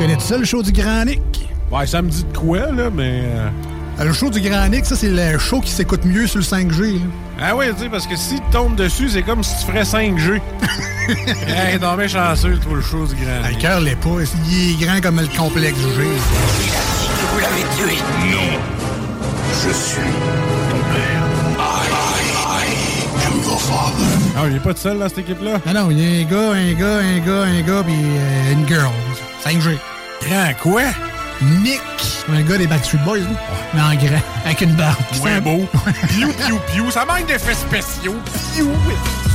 Connais ça le show du Grand Nick? Ouais, ça me dit de quoi, là, mais... euh, Le show du Grand Nick, ça, c'est le show qui s'écoute mieux sur le 5G. là. Ah oui, tu sais, parce que si tu tombes dessus, c'est comme si tu ferais 5G. hey, non, mais chanceux, toi, le show du grand. Ah, Le cœur l'est pas. Il est grand comme le complexe G. Vous l'avez tué Non. Je suis ton père. I, I am your father. Ah, il est pas tout seul, dans cette équipe-là? Non, non, il y a un gars, un gars, un gars, un gars, puis euh, une girl. 5G. Grand quoi? Nick. Un gars des Backstreet Boys, là. Mais en grand, avec une barbe. Ouais, beau. Piou, piou, piou. Ça manque d'effets spéciaux. Piou.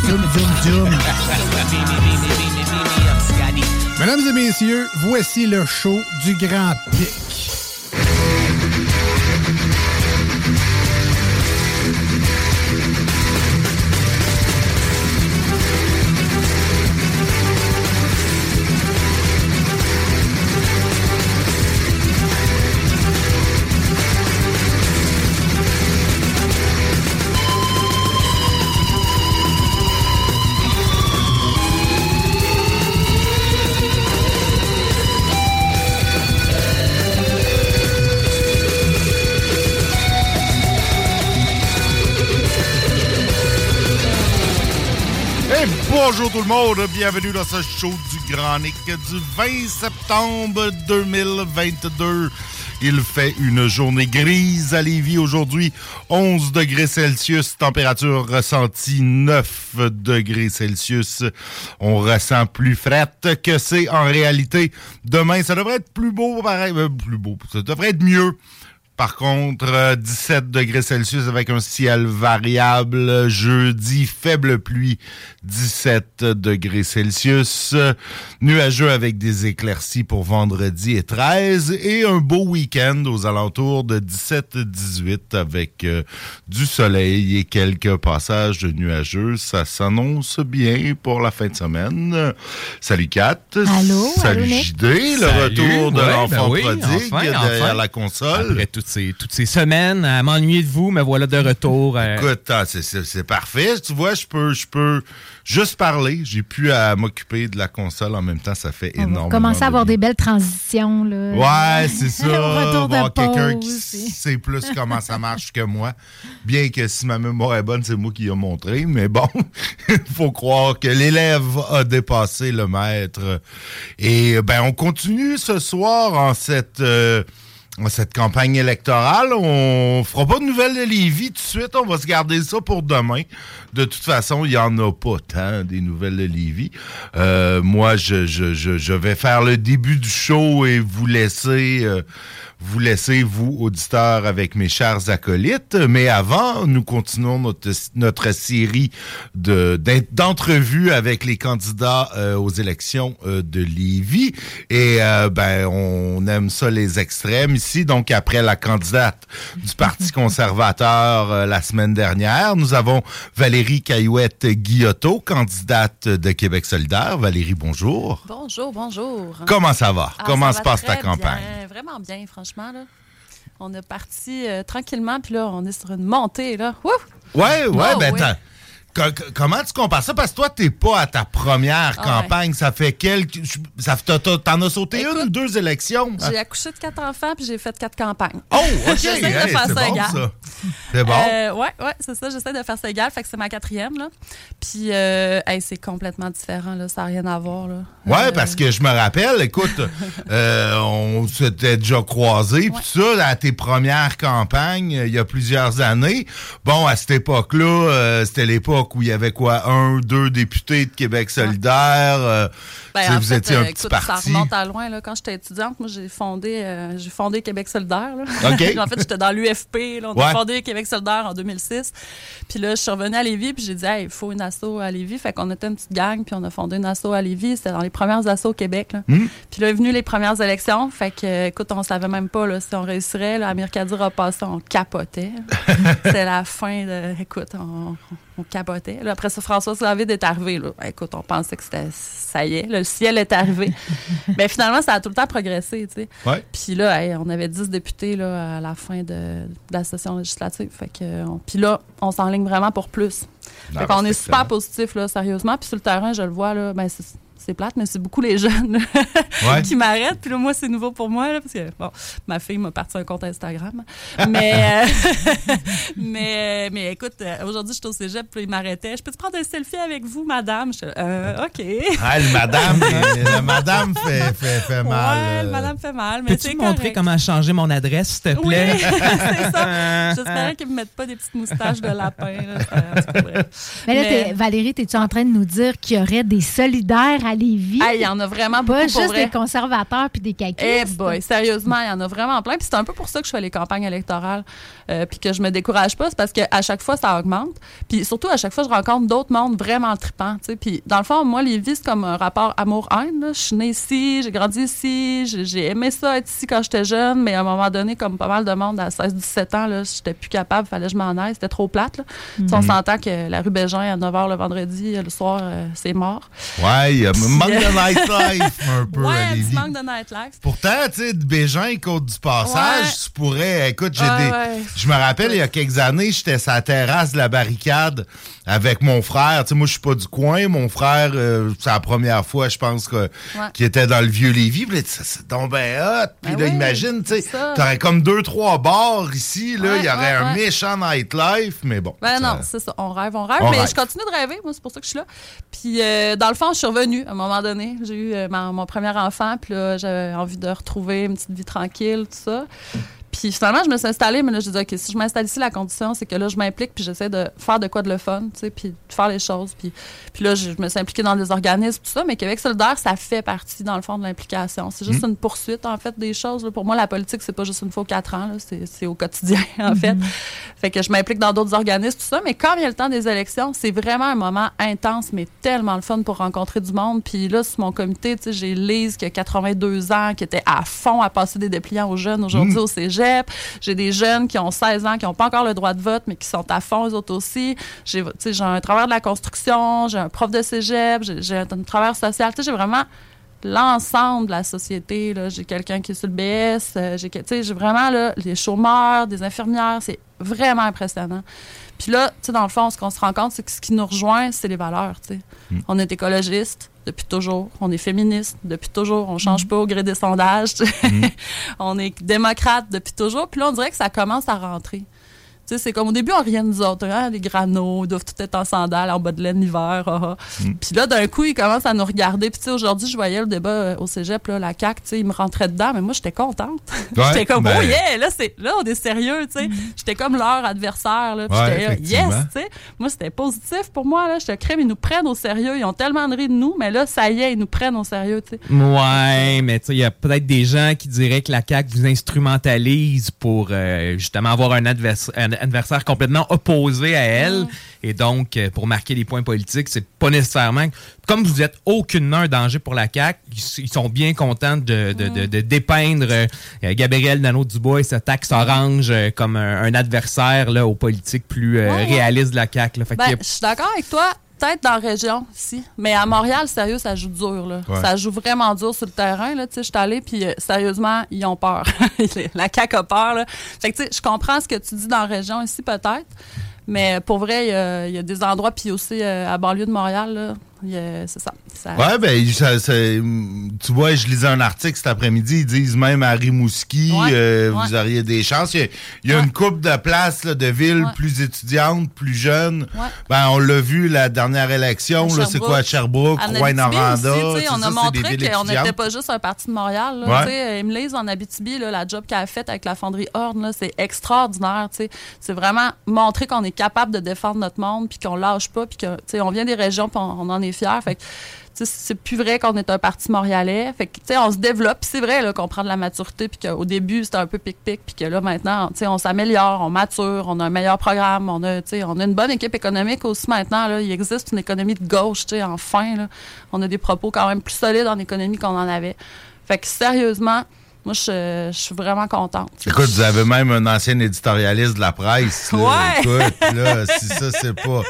Zoom, zoom, zoom. Mesdames et messieurs, voici le show du Grand Pic. Bonjour tout le monde, bienvenue dans ce show du Grand du 20 septembre 2022. Il fait une journée grise à Lévis aujourd'hui, 11 degrés Celsius, température ressentie 9 degrés Celsius. On ressent plus frette que c'est en réalité. Demain, ça devrait être plus beau, pareil, euh, plus beau, ça devrait être mieux. Par contre, euh, 17 degrés Celsius avec un ciel variable. Jeudi, faible pluie, 17 degrés Celsius. Euh, Nuageux avec des éclaircies pour vendredi et 13. Et un beau week-end aux alentours de 17-18 avec euh, du soleil et quelques passages de nuageux. Ça s'annonce bien pour la fin de semaine. Euh, Salut Kat. Allô, Salut. JD. Le Salut, retour de ouais, l'enfant ben oui, prodigue enfin, derrière enfin. la console. Après toutes ces, toutes ces semaines à m'ennuyer de vous, me voilà de retour. euh, Écoute, ah, c'est- c'est c'est parfait. Tu vois, je peux, je peux juste parler. J'ai pu à m'occuper de la console en même temps. Ça fait On va énormément. commencer à de avoir bien. des belles transitions. Là. Ouais, c'est ça. Au retour de quelqu'un pause, qui c'est- sait plus comment ça marche que moi. Bien que si ma mémoire est bonne, c'est moi qui ai montré. Mais bon, il faut croire que l'élève a dépassé le maître. Et ben, on continue ce soir en cette. euh, cette campagne électorale, on fera pas de nouvelles de Lévis tout de suite, on va se garder ça pour demain. De toute façon, il y en a pas tant des nouvelles de Lévis. Euh, moi, je, je, je, je vais faire le début du show et vous laisser euh, vous laisser, vous, auditeurs, avec mes chers acolytes. Mais avant, nous continuons notre, notre série de- d'entrevues avec les candidats euh, aux élections euh, de Lévis. Et euh, ben, on aime ça, les extrêmes ici. Donc, après la candidate du Parti conservateur la semaine dernière, nous avons Valérie Caillouette-Guillotot, candidate de Québec solidaire. Valérie, bonjour. Bonjour, bonjour. Comment ça va? Ah, Comment ça se va passe ta campagne? bien, Vraiment bien, franchement. Là. On est parti euh, tranquillement, puis là, on est sur une montée. Là. Ouais, ouais, Oh, ben. Comment tu compares ça? Parce que toi, t'es pas à ta première Ah campagne. Ça fait quelques. ça- T'en as sauté une ou deux élections? J'ai accouché de quatre enfants puis j'ai fait quatre campagnes. Oh, OK. J'essaie de faire ça bon, égal. C'est bon. Euh, ouais, ouais, c'est ça. J'essaie de faire ça égal. Fait que c'est ma quatrième, là. Puis, euh, hey, c'est complètement différent, là. Ça n'a rien à voir, là. Ouais, Euh, parce que je me rappelle, écoute, on s'était déjà croisés, puis ça, à tes premières campagnes, il y a plusieurs années. Bon, à cette époque-là, c'était l'époque où il y avait quoi, un, deux députés de Québec solidaire. euh, Ben, tu sais, en vous fait, étiez un euh, petit écoute, parti. Ça remonte à loin. Là. Quand j'étais étudiante, moi, j'ai fondé, euh, j'ai fondé Québec solidaire. Là. En fait, j'étais dans l'UFP. On Ouais. a fondé Québec solidaire en 2006. Puis là, je suis revenue à Lévis, puis j'ai dit, hey, il faut une asso à Lévis. Fait qu'on était une petite gang, puis on a fondé une asso à Lévis. C'était dans les premières assos au Québec. Là. Hmm. Puis là, est venu les premières élections. Fait que, écoute, on savait même pas là, si on réussirait. Là, Amir Kadir a passé, on capotait. C'était la fin de. Écoute, on, on capotait. Là, après ça, François David est arrivé. Là. Ben, écoute, on pensait que c'était. Ça y est, le ciel est arrivé. Mais finalement, ça a tout le temps progressé, tu sais. Ouais. Puis là, hey, on avait 10 députés là, à la fin de, de la session législative. Fait que, on- puis là, on s'enligne vraiment pour plus. Fait qu'on est super excellent. positif, là, sérieusement. Puis sur le terrain, je le vois, là, ben, c'est, plate, mais c'est beaucoup les jeunes Ouais. qui m'arrêtent. Puis là, moi, c'est nouveau pour moi, là, parce que, bon, ma fille m'a parti un compte Instagram. Mais, euh, mais, mais écoute, euh, aujourd'hui, je suis au cégep, puis il m'arrêtait. Je peux te prendre un selfie avec vous, madame? Je suis là, euh, OK. Ah, le madame, le madame fait, fait, fait mal. Ouais, le euh. madame fait mal, mais Peux-tu me montrer comment changer mon adresse, s'il te Oui, plaît? c'est ça. J'espérais qu'ils me mettent pas des petites moustaches de lapin. Là. Mais là, Mais- t'es- Valérie, es-tu en train de nous dire qu'il y aurait des solidaires à Lévis? Ah, Il y en a vraiment beaucoup pas pour juste vrai. des conservateurs puis des caquistes. Eh boy, sérieusement, il y en a vraiment plein. Puis c'est un peu pour ça que je fais les campagnes électorales, euh, puis que je me décourage pas, c'est parce qu'à chaque fois ça augmente. Puis surtout à chaque fois je rencontre d'autres mondes vraiment tripants. tu sais. Puis dans le fond, moi Lévis c'est comme un rapport amour-haine. là. Je suis née ici, j'ai grandi ici, j'ai aimé ça être ici quand j'étais jeune, mais à un moment donné, comme pas mal de monde à 16-17 ans, là, j'étais plus capable, fallait que je m'en aille, c'était trop plate. Là. On s'entend que la rue Bégin à 9h le vendredi, le soir, euh, c'est mort. Ouais, il y a manque de nightlife un peu ouais, à un petit Lévis. manque de nightlife. Pourtant, tu sais, de Bégin, Côte du Passage, Ouais. tu pourrais. Écoute, j'ai Ouais, des. ouais. Je me rappelle, il y a quelques années, j'étais sur la terrasse de la barricade avec mon frère. Tu sais, moi, je suis pas du coin. Mon frère, euh, c'est la première fois, je pense, que, qu'il était dans le vieux Lévis. Puis là, ça, c'est donc ben hot. Puis Ben là, oui, imagine, tu sais, t'aurais comme deux, trois bars ici. Là, Ouais, il y aurait ouais, un méchant nightlife, mais bon. Ben non, c'est ça. On rêve, on rêve. On mais rêve. je continue de rêver. Moi, c'est pour ça que je suis là. Puis, euh, dans le fond, je suis revenue à un moment donné. J'ai eu euh, ma- mon premier enfant. Puis là, j'avais envie de retrouver une petite vie tranquille, tout ça. Puis finalement, je me suis installée, mais là, je dis, OK, si je m'installe ici, la condition, c'est que là, je m'implique, puis j'essaie de faire de quoi de le fun, tu sais, puis de faire les choses. Puis, puis là, je, je me suis impliquée dans des organismes, tout ça, mais Québec solidaire, ça fait partie, dans le fond, de l'implication. C'est juste une poursuite, en fait, des choses. là. Pour moi, la politique, c'est pas juste une fois aux quatre ans, c'est c'est au quotidien, en fait. Fait que je m'implique dans d'autres organismes, tout ça, mais quand vient le temps des élections, c'est vraiment un moment intense, mais tellement le fun pour rencontrer du monde. Puis là, sur mon comité, tu sais, j'ai Lise qui a 82 ans, qui était à fond à passer des dépliants aux jeunes aujourd'hui au cégep. J'ai des jeunes qui ont 16 ans, qui n'ont pas encore le droit de vote, mais qui sont à fond, eux autres aussi. J'ai un travailleur de la construction, j'ai un prof de cégep, j'ai un travailleur social. Tu sais, j'ai vraiment l'ensemble de la société. J'ai quelqu'un qui est sur le BS, euh, j'ai vraiment là, les chômeurs, des infirmières, c'est vraiment impressionnant. Puis là, dans le fond, ce qu'on se rend compte, c'est que ce qui nous rejoint, c'est les valeurs. sais. On est écologiste depuis toujours, on est féministe depuis toujours, on change pas au gré des sondages. sais. on est démocrate depuis toujours. Puis là, on dirait que ça commence à rentrer. Tu sais, c'est comme au début, on de nous autres. Hein? Les granos, ils doivent tout être en sandales, en bas de laine l'hiver. ah, ah. Puis là, d'un coup, ils commencent à nous regarder. Puis tu sais, aujourd'hui, je voyais le débat euh, au cégep, là, la CAQ, tu sais, ils me rentraient dedans, mais moi, j'étais contente. Ouais, j'étais comme, ben- oh yeah, là, c'est, là, on est sérieux, tu sais. J'étais comme leur adversaire, là. Puis Ouais, j'étais effectivement. yes, tu sais. Moi, c'était positif pour moi, là. J'étais crème, ils nous prennent au sérieux. Ils ont tellement de ri de nous, mais là, ça y est, ils nous prennent au sérieux, tu sais. Ouais, mais tu sais, il y a peut-être des gens qui diraient que la CAQ vous instrumentalise pour euh, justement avoir un, advers- un adversaire complètement opposé à elle. Et donc, euh, pour marquer des points politiques, c'est pas nécessairement. Comme vous êtes aucunement un danger pour la CAQ, ils, sont bien contents de, de, de- de dépeindre euh, Gabriel Nadeau-Dubois et sa taxe orange euh, comme un, un adversaire là, aux politiques plus Ouais, réalistes de la CAQ. là. Fait Ben, je suis d'accord avec toi. Peut-être dans la région, si. Mais à Montréal, sérieux, ça joue dur. Là. Ouais. Ça joue vraiment dur sur le terrain. Là. Tu sais, Je suis allée, puis euh, sérieusement, ils ont peur. la CAQ a peur. Là. Fait que, je comprends ce que tu dis dans la région ici, peut-être. Mais pour vrai, il y a, il y a des endroits, puis aussi euh, à banlieue de Montréal, là, c'est ça. ça- Ouais, ben, ça- ça- tu vois, je lisais un article cet après-midi, ils disent même à Rimouski, Ouais, euh, ouais. vous auriez des chances. Il y a, il y a Ouais. une coupe de places là, de villes plus étudiantes, plus jeunes. Ben, on l'a vu la dernière élection, c'est quoi, à Sherbrooke, En Rouen-Noranda. On a montré qu'on n'était pas juste un parti de Montréal. Emelise en Abitibi, là, la job qu'elle a faite avec la fonderie Horn, c'est extraordinaire. tu sais. C'est vraiment montrer qu'on est capable de défendre notre monde, puis qu'on lâche pas, puis que, tu sais, on vient des régions, puis on, on en est fiers. Fait que, c'est plus vrai qu'on est un parti montréalais. Fait que, on se développe. C'est vrai qu'on prend de la maturité, puis qu'au début, c'était un peu pic-pic, puis que là, maintenant, on s'améliore, on mature, on a un meilleur programme, on a, on a une bonne équipe économique aussi maintenant. Il existe une économie de gauche, enfin. On a des propos quand même plus solides en économie qu'on en avait. Fait que sérieusement, moi, je, je suis vraiment contente. Écoute, vous avez même un ancien éditorialiste de la presse. là. Ouais. Écoute, là, si ça, c'est pas.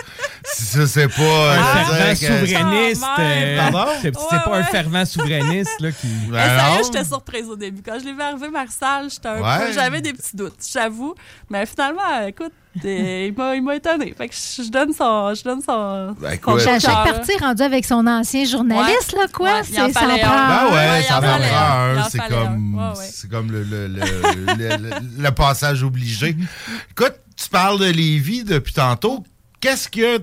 Si ça, c'est pas. euh, Un veux fervent souverainiste. Ah, euh, Pardon? c'est pas un fervent souverainiste là, qui. Ben sérieux, j'étais surprise au début. Quand je l'ai vu arriver, Marcel, j'étais un Ouais. peu- j'avais des petits doutes, j'avoue. Mais finalement, écoute, il m'a il m'a étonné. Fait que je donne son. Je donne son. Ben, À chaque partie rendu avec son ancien journaliste, là, quoi? Ouais, c'est ça fallait prend. un. Ben ouais, ça en un. C'est comme. Ouais, comme le, le, le, le- le- le passage obligé. Écoute, tu parles de Lévis depuis tantôt. Qu'est-ce que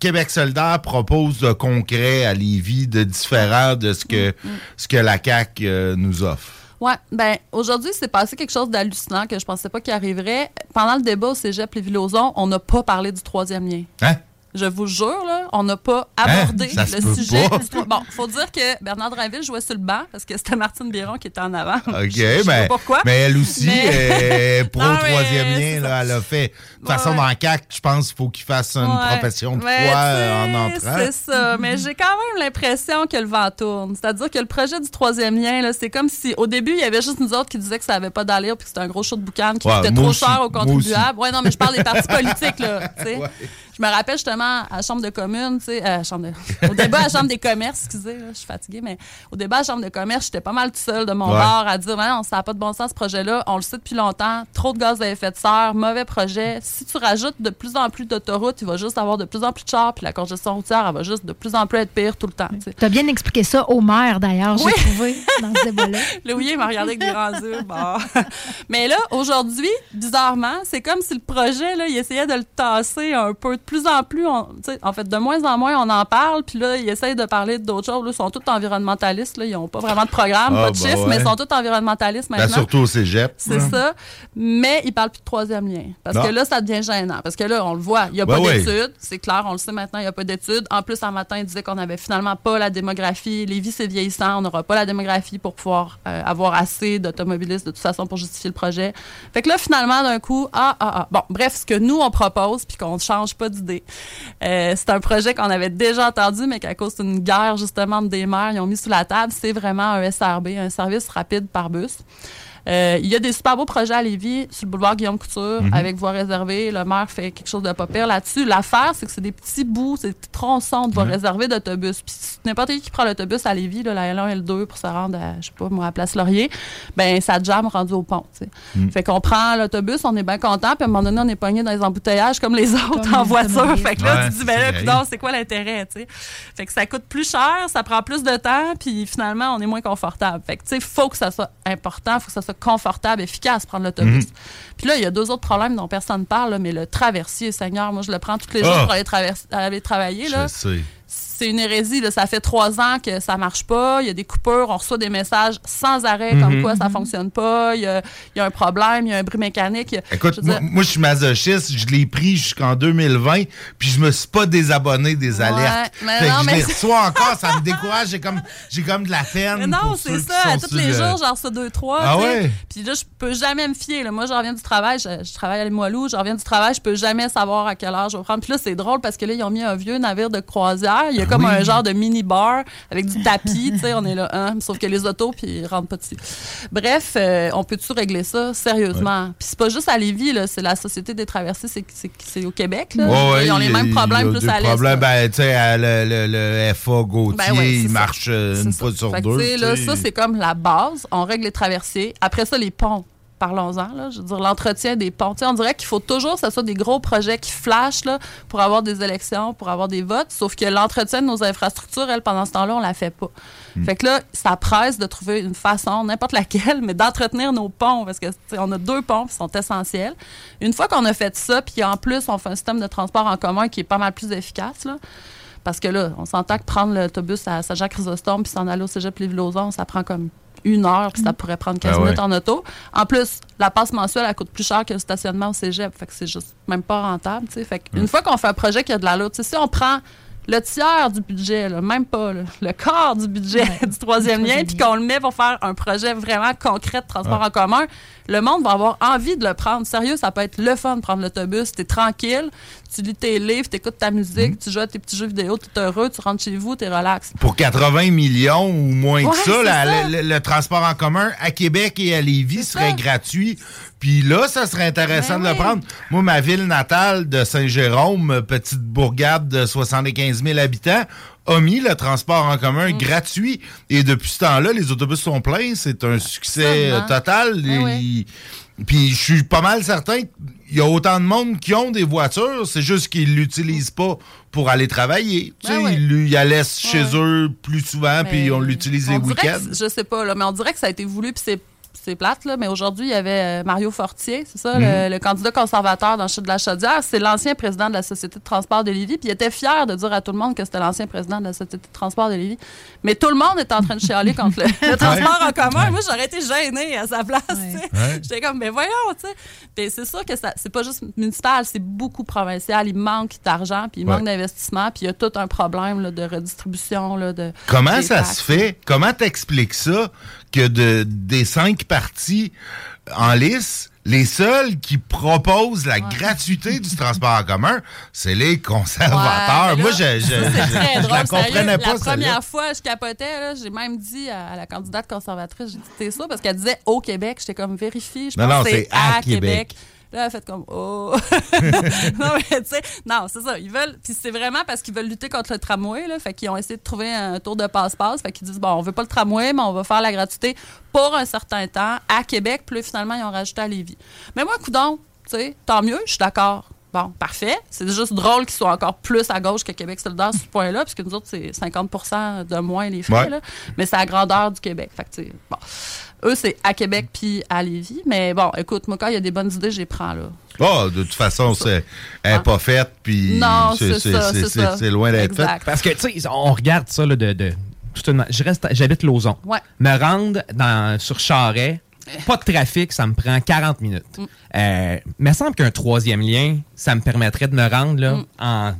Québec solidaire propose de concret à Lévis, de différent de ce Mm, que, ce que la CAQ euh, nous offre? Ouais, ben aujourd'hui, c'est passé quelque chose d'hallucinant que je pensais pas qu'il arriverait. Pendant le débat au cégep Lévis-Lauzon, on n'a pas parlé du troisième lien. Hein? Je vous jure, là, on n'a pas abordé Hein? Se le sujet. Bon, faut dire que Bernard Drinville jouait sur le banc parce que c'était Martine Biron qui était en avant. OK, je, mais, pas pourquoi. mais elle aussi, Mais- euh, pour Non, le mais troisième lien, là, elle a fait. De toute Ouais, façon, dans CAQ, je pense qu'il faut qu'il fasse une Ouais. profession de foi euh, en entrant. C'est ça. Mais j'ai quand même l'impression que le vent tourne. C'est-à-dire que le projet du troisième lien, là, c'est comme si au début, il y avait juste nous autres qui disaient que ça avait pas d'allure puis que c'était un gros show de boucan qui Ouais, coûtait trop aussi. cher aux contribuables. Ouais, non, mais je parle des partis politiques, là. Je me rappelle justement à la Chambre de commune, tu sais, chambre de- au débat à la Chambre des commerces, excusez, là, je suis fatiguée, mais au débat à la Chambre de commerce, j'étais pas mal tout seul de mon Ouais. bord à dire, non, ça n'a pas de bon sens ce projet-là, on le sait depuis longtemps, trop de gaz à effet de serre, mauvais projet. Si tu rajoutes de plus en plus d'autoroutes, il va juste avoir de plus en plus de chars, puis la congestion routière, elle va juste de plus en plus être pire tout le temps. tu as bien expliqué ça au maire, d'ailleurs, j'ai Oui. trouvé, dans ce débat-là. Le oui, il m'a regardé avec des grands yeux. Bon. Mais là, aujourd'hui, bizarrement, c'est comme si le projet, là, il essayait de le tasser un peu. De plus en plus, on- tu sais, en fait, de moins en moins, on en parle. Puis là, ils essayent de parler d'autres choses. Là, ils sont tous environnementalistes. Là. Ils n'ont pas vraiment de programme, Ah, pas de bah chiffres, ouais. mais ils sont tous environnementalistes Ben, maintenant. surtout au cégep. C'est ça. Mais ils parlent plus de troisième lien. Parce Non. que là, ça devient gênant. Parce que là, on le voit, il n'y a Ben pas oui. d'études. C'est clair, on le sait maintenant, il n'y a pas d'études. En plus, un matin, ils disaient qu'on n'avait finalement pas la démographie. Les vies, c'est vieillissant. On n'aura pas la démographie pour pouvoir euh, avoir assez d'automobilistes de toute façon pour justifier le projet. Fait que là, finalement, d'un coup, ah, ah, ah. Bon, bref, ce que nous, on propose, puis qu'on ne change pas d'idée, euh, c'est un projet qu'on avait déjà entendu, mais qu'à cause d'une guerre, justement, des maires, ils ont mis sous la table. C'est vraiment un SRB, un service rapide par bus. Euh, il y a des super beaux projets à Lévis, sur le boulevard Guillaume Couture, Mhm. avec voie réservée. Le maire fait quelque chose de pas pire là-dessus. L'affaire, c'est que c'est des petits bouts, c'est des petits tronçons de voie réservée d'autobus. Puis si n'importe qui qui prend l'autobus à Lévis, là, la L1 et L2 pour se rendre à, je sais pas, moi, à Place Laurier, ben ça jamme rendu au pont. Mhm. Fait qu'on prend l'autobus, on est bien content, puis à un moment donné, on est pogné dans les embouteillages comme les autres Comme en les voiture. Fait que là, Ouais, tu te dis, ben là, c'est coudonc, c'est quoi l'intérêt, tu sais? Fait que ça coûte plus cher, ça prend plus de temps, puis finalement, on est moins confortable. Fait que, tu sais, faut que ça soit important, faut que ça soit confortable, efficace, prendre l'autobus. Mhm. Puis là, il y a deux autres problèmes dont personne parle, là, mais le traversier, Seigneur, moi, je le prends tous les Ah! jours pour aller, travailler, là. Je sais. C'est une hérésie, là. Ça fait trois ans que ça marche pas. Il y a des coupures, on reçoit des messages sans arrêt, Mhm. comme quoi ça fonctionne pas. Il y a, il y a un problème, il y a un bruit mécanique. Écoute, je moi, dire- moi, je suis masochiste, je l'ai pris jusqu'en 2020, puis je me suis pas désabonné des Ouais, alertes. mais fait non, que je mais- les reçois encore, ça me décourage, j'ai comme, j'ai comme de la peine. Mais non, c'est ça. Tous les le- jours, j'en reçois deux, trois. Ah ouais? Puis là, je peux jamais me fier. là. Moi, je reviens du travail, je, je travaille à Limoilou, je reviens du travail, je peux jamais savoir à quelle heure je vais prendre. Puis là, c'est drôle parce que là, ils ont mis un vieux navire de croisière. Il y a comme oui. un genre de mini-bar avec du tapis. tu sais, on est là, hein, sauf que les autos, puis ils rentrent pas dessus. Bref, euh, on peut-tu régler ça sérieusement? Puis c'est pas juste à Lévis, là, c'est la Société des traversées, c'est- c'est c'est au Québec. Là. Ouais, ouais, ils ont les mêmes problèmes plus à l'est. ben, tu sais, le, le, le FA Gauthier, Ben ouais, il ça. marche euh, une fois sur deux. tu sais, là, ça, c'est comme la base. On règle les traversiers. Après ça, les ponts. Parlons-en. là. Je veux dire, l'entretien des ponts. On dirait qu'il faut toujours que ce soit des gros projets qui flashent là, pour avoir des élections, pour avoir des votes. Sauf que l'entretien de nos infrastructures, elle, pendant ce temps-là, on la fait pas. Fait que là, ça presse de trouver une façon, n'importe laquelle, mais d'entretenir nos ponts. Parce que on a deux ponts qui sont essentiels. Une fois qu'on a fait ça, puis en plus, on fait un système de transport en commun qui est pas mal plus efficace, là, parce que là, on s'entend que prendre l'autobus à Saint-Jacques-Chrysostome puis s'en aller au cégep Lévis-Lauzon, ça prend comme une heure, puis ça pourrait prendre 15 Ah ouais. minutes en auto. En plus, la passe mensuelle, elle coûte plus cher que le stationnement au cégep. Fait que c'est juste même pas rentable, tu sais. Fait Mm. une fois qu'on fait un projet qui a de tu sais, si on prend le tiers du budget, là, même pas, là, le quart du budget du troisième lien, puis qu'on le met pour faire un projet vraiment concret de transport en commun, le monde va avoir envie de le prendre. Sérieux, ça peut être le fun de prendre l'autobus. T'es tranquille, tu lis tes livres, t'écoutes ta musique, tu joues à tes petits jeux vidéo, t'es heureux, tu rentres chez vous, t'es relax. Pour 80 millions ou moins Ouais, que ça, c'est la- ça. Le, le transport en commun à Québec et à Lévis serait ça. gratuit. Puis là, ça serait intéressant Ben de le prendre. Moi, ma ville natale de Saint-Jérôme, petite bourgade de 75 000 habitants, a mis le transport en commun Mm. gratuit. Et depuis ce temps-là, les autobus sont pleins. C'est un succès euh, total. Ben Et- oui. Puis je suis pas mal certain qu'il y a autant de monde qui ont des voitures, c'est juste qu'ils l'utilisent pas pour aller travailler. Tu Ben sais, ils lui- ils la laissent chez Ouais. eux plus souvent, puis on l'utilise les week-ends. Je sais pas, là, mais on dirait que ça a été voulu, puis c'est c'est plate, là, mais aujourd'hui, il y avait euh, Mario Fortier, c'est ça, Mhm. le, le candidat conservateur dans le chute de la Chaudière. C'est l'ancien président de la Société de transport de Lévis, puis il était fier de dire à tout le monde que c'était l'ancien président de la Société de transport de Lévis. Mais tout le monde est en train de chialer contre le, le transport en commun. Moi, j'aurais été gênée à sa place. Ouais. J'étais comme, mais voyons, tu sais. C'est sûr que c'est pas juste municipal, c'est beaucoup provincial. Il manque d'argent, puis il manque d'investissement, puis il y a tout un problème là, de redistribution. Là, de, Comment ça taxes. se fait? Comment t'expliques ça? Que de, des cinq partis en lice, les seuls qui proposent la gratuité du transport en commun, c'est les conservateurs. Ouais, Moi, je, je, ça, c'est je- je la drôle, comprenais pas, La première fois, je capotais, j'ai même dit à, à la candidate conservatrice, j'ai dit, t'es sûr? Parce qu'elle disait au Québec. J'étais comme, vérifie, je Non, pense non, que c'est c'est à à, Québec. Québec. Là, elle a fait comme, oh. non, mais tu sais, non, c'est ça. Ils veulent, puis c'est vraiment parce qu'ils veulent lutter contre le tramway, là. Fait qu'ils ont essayé de trouver un tour de passe-passe. Fait qu'ils disent, bon, on veut pas le tramway, mais on va faire la gratuité pour un certain temps à Québec. Puis là, finalement, ils ont rajouté à Lévis. Mais moi, coudon, tu sais, tant mieux, je suis d'accord. Bon, parfait. C'est juste drôle qu'ils soient encore plus à gauche que Québec solidaire sur ce point-là, puisque nous autres, c'est 50 de moins les frais. Ouais. là. Mais c'est la grandeur du Québec. Fait que, tu sais, bon. Eux, c'est à Québec puis à Lévis. Mais bon, écoute, moi, quand il y a des bonnes idées, je les prends, là. Ah, de toute façon, c'est, n'est pas faite, puis Non, c'est loin d'être fait. Exact. Parce que, tu sais, on regarde ça là, de. de une- je reste, j'habite Lauson. Ouais. Me rendre dans, sur Charret, pas de trafic, ça me prend 40 minutes. Mm. Euh, il me semble qu'un troisième lien, ça me permettrait de me rendre là, Mm. en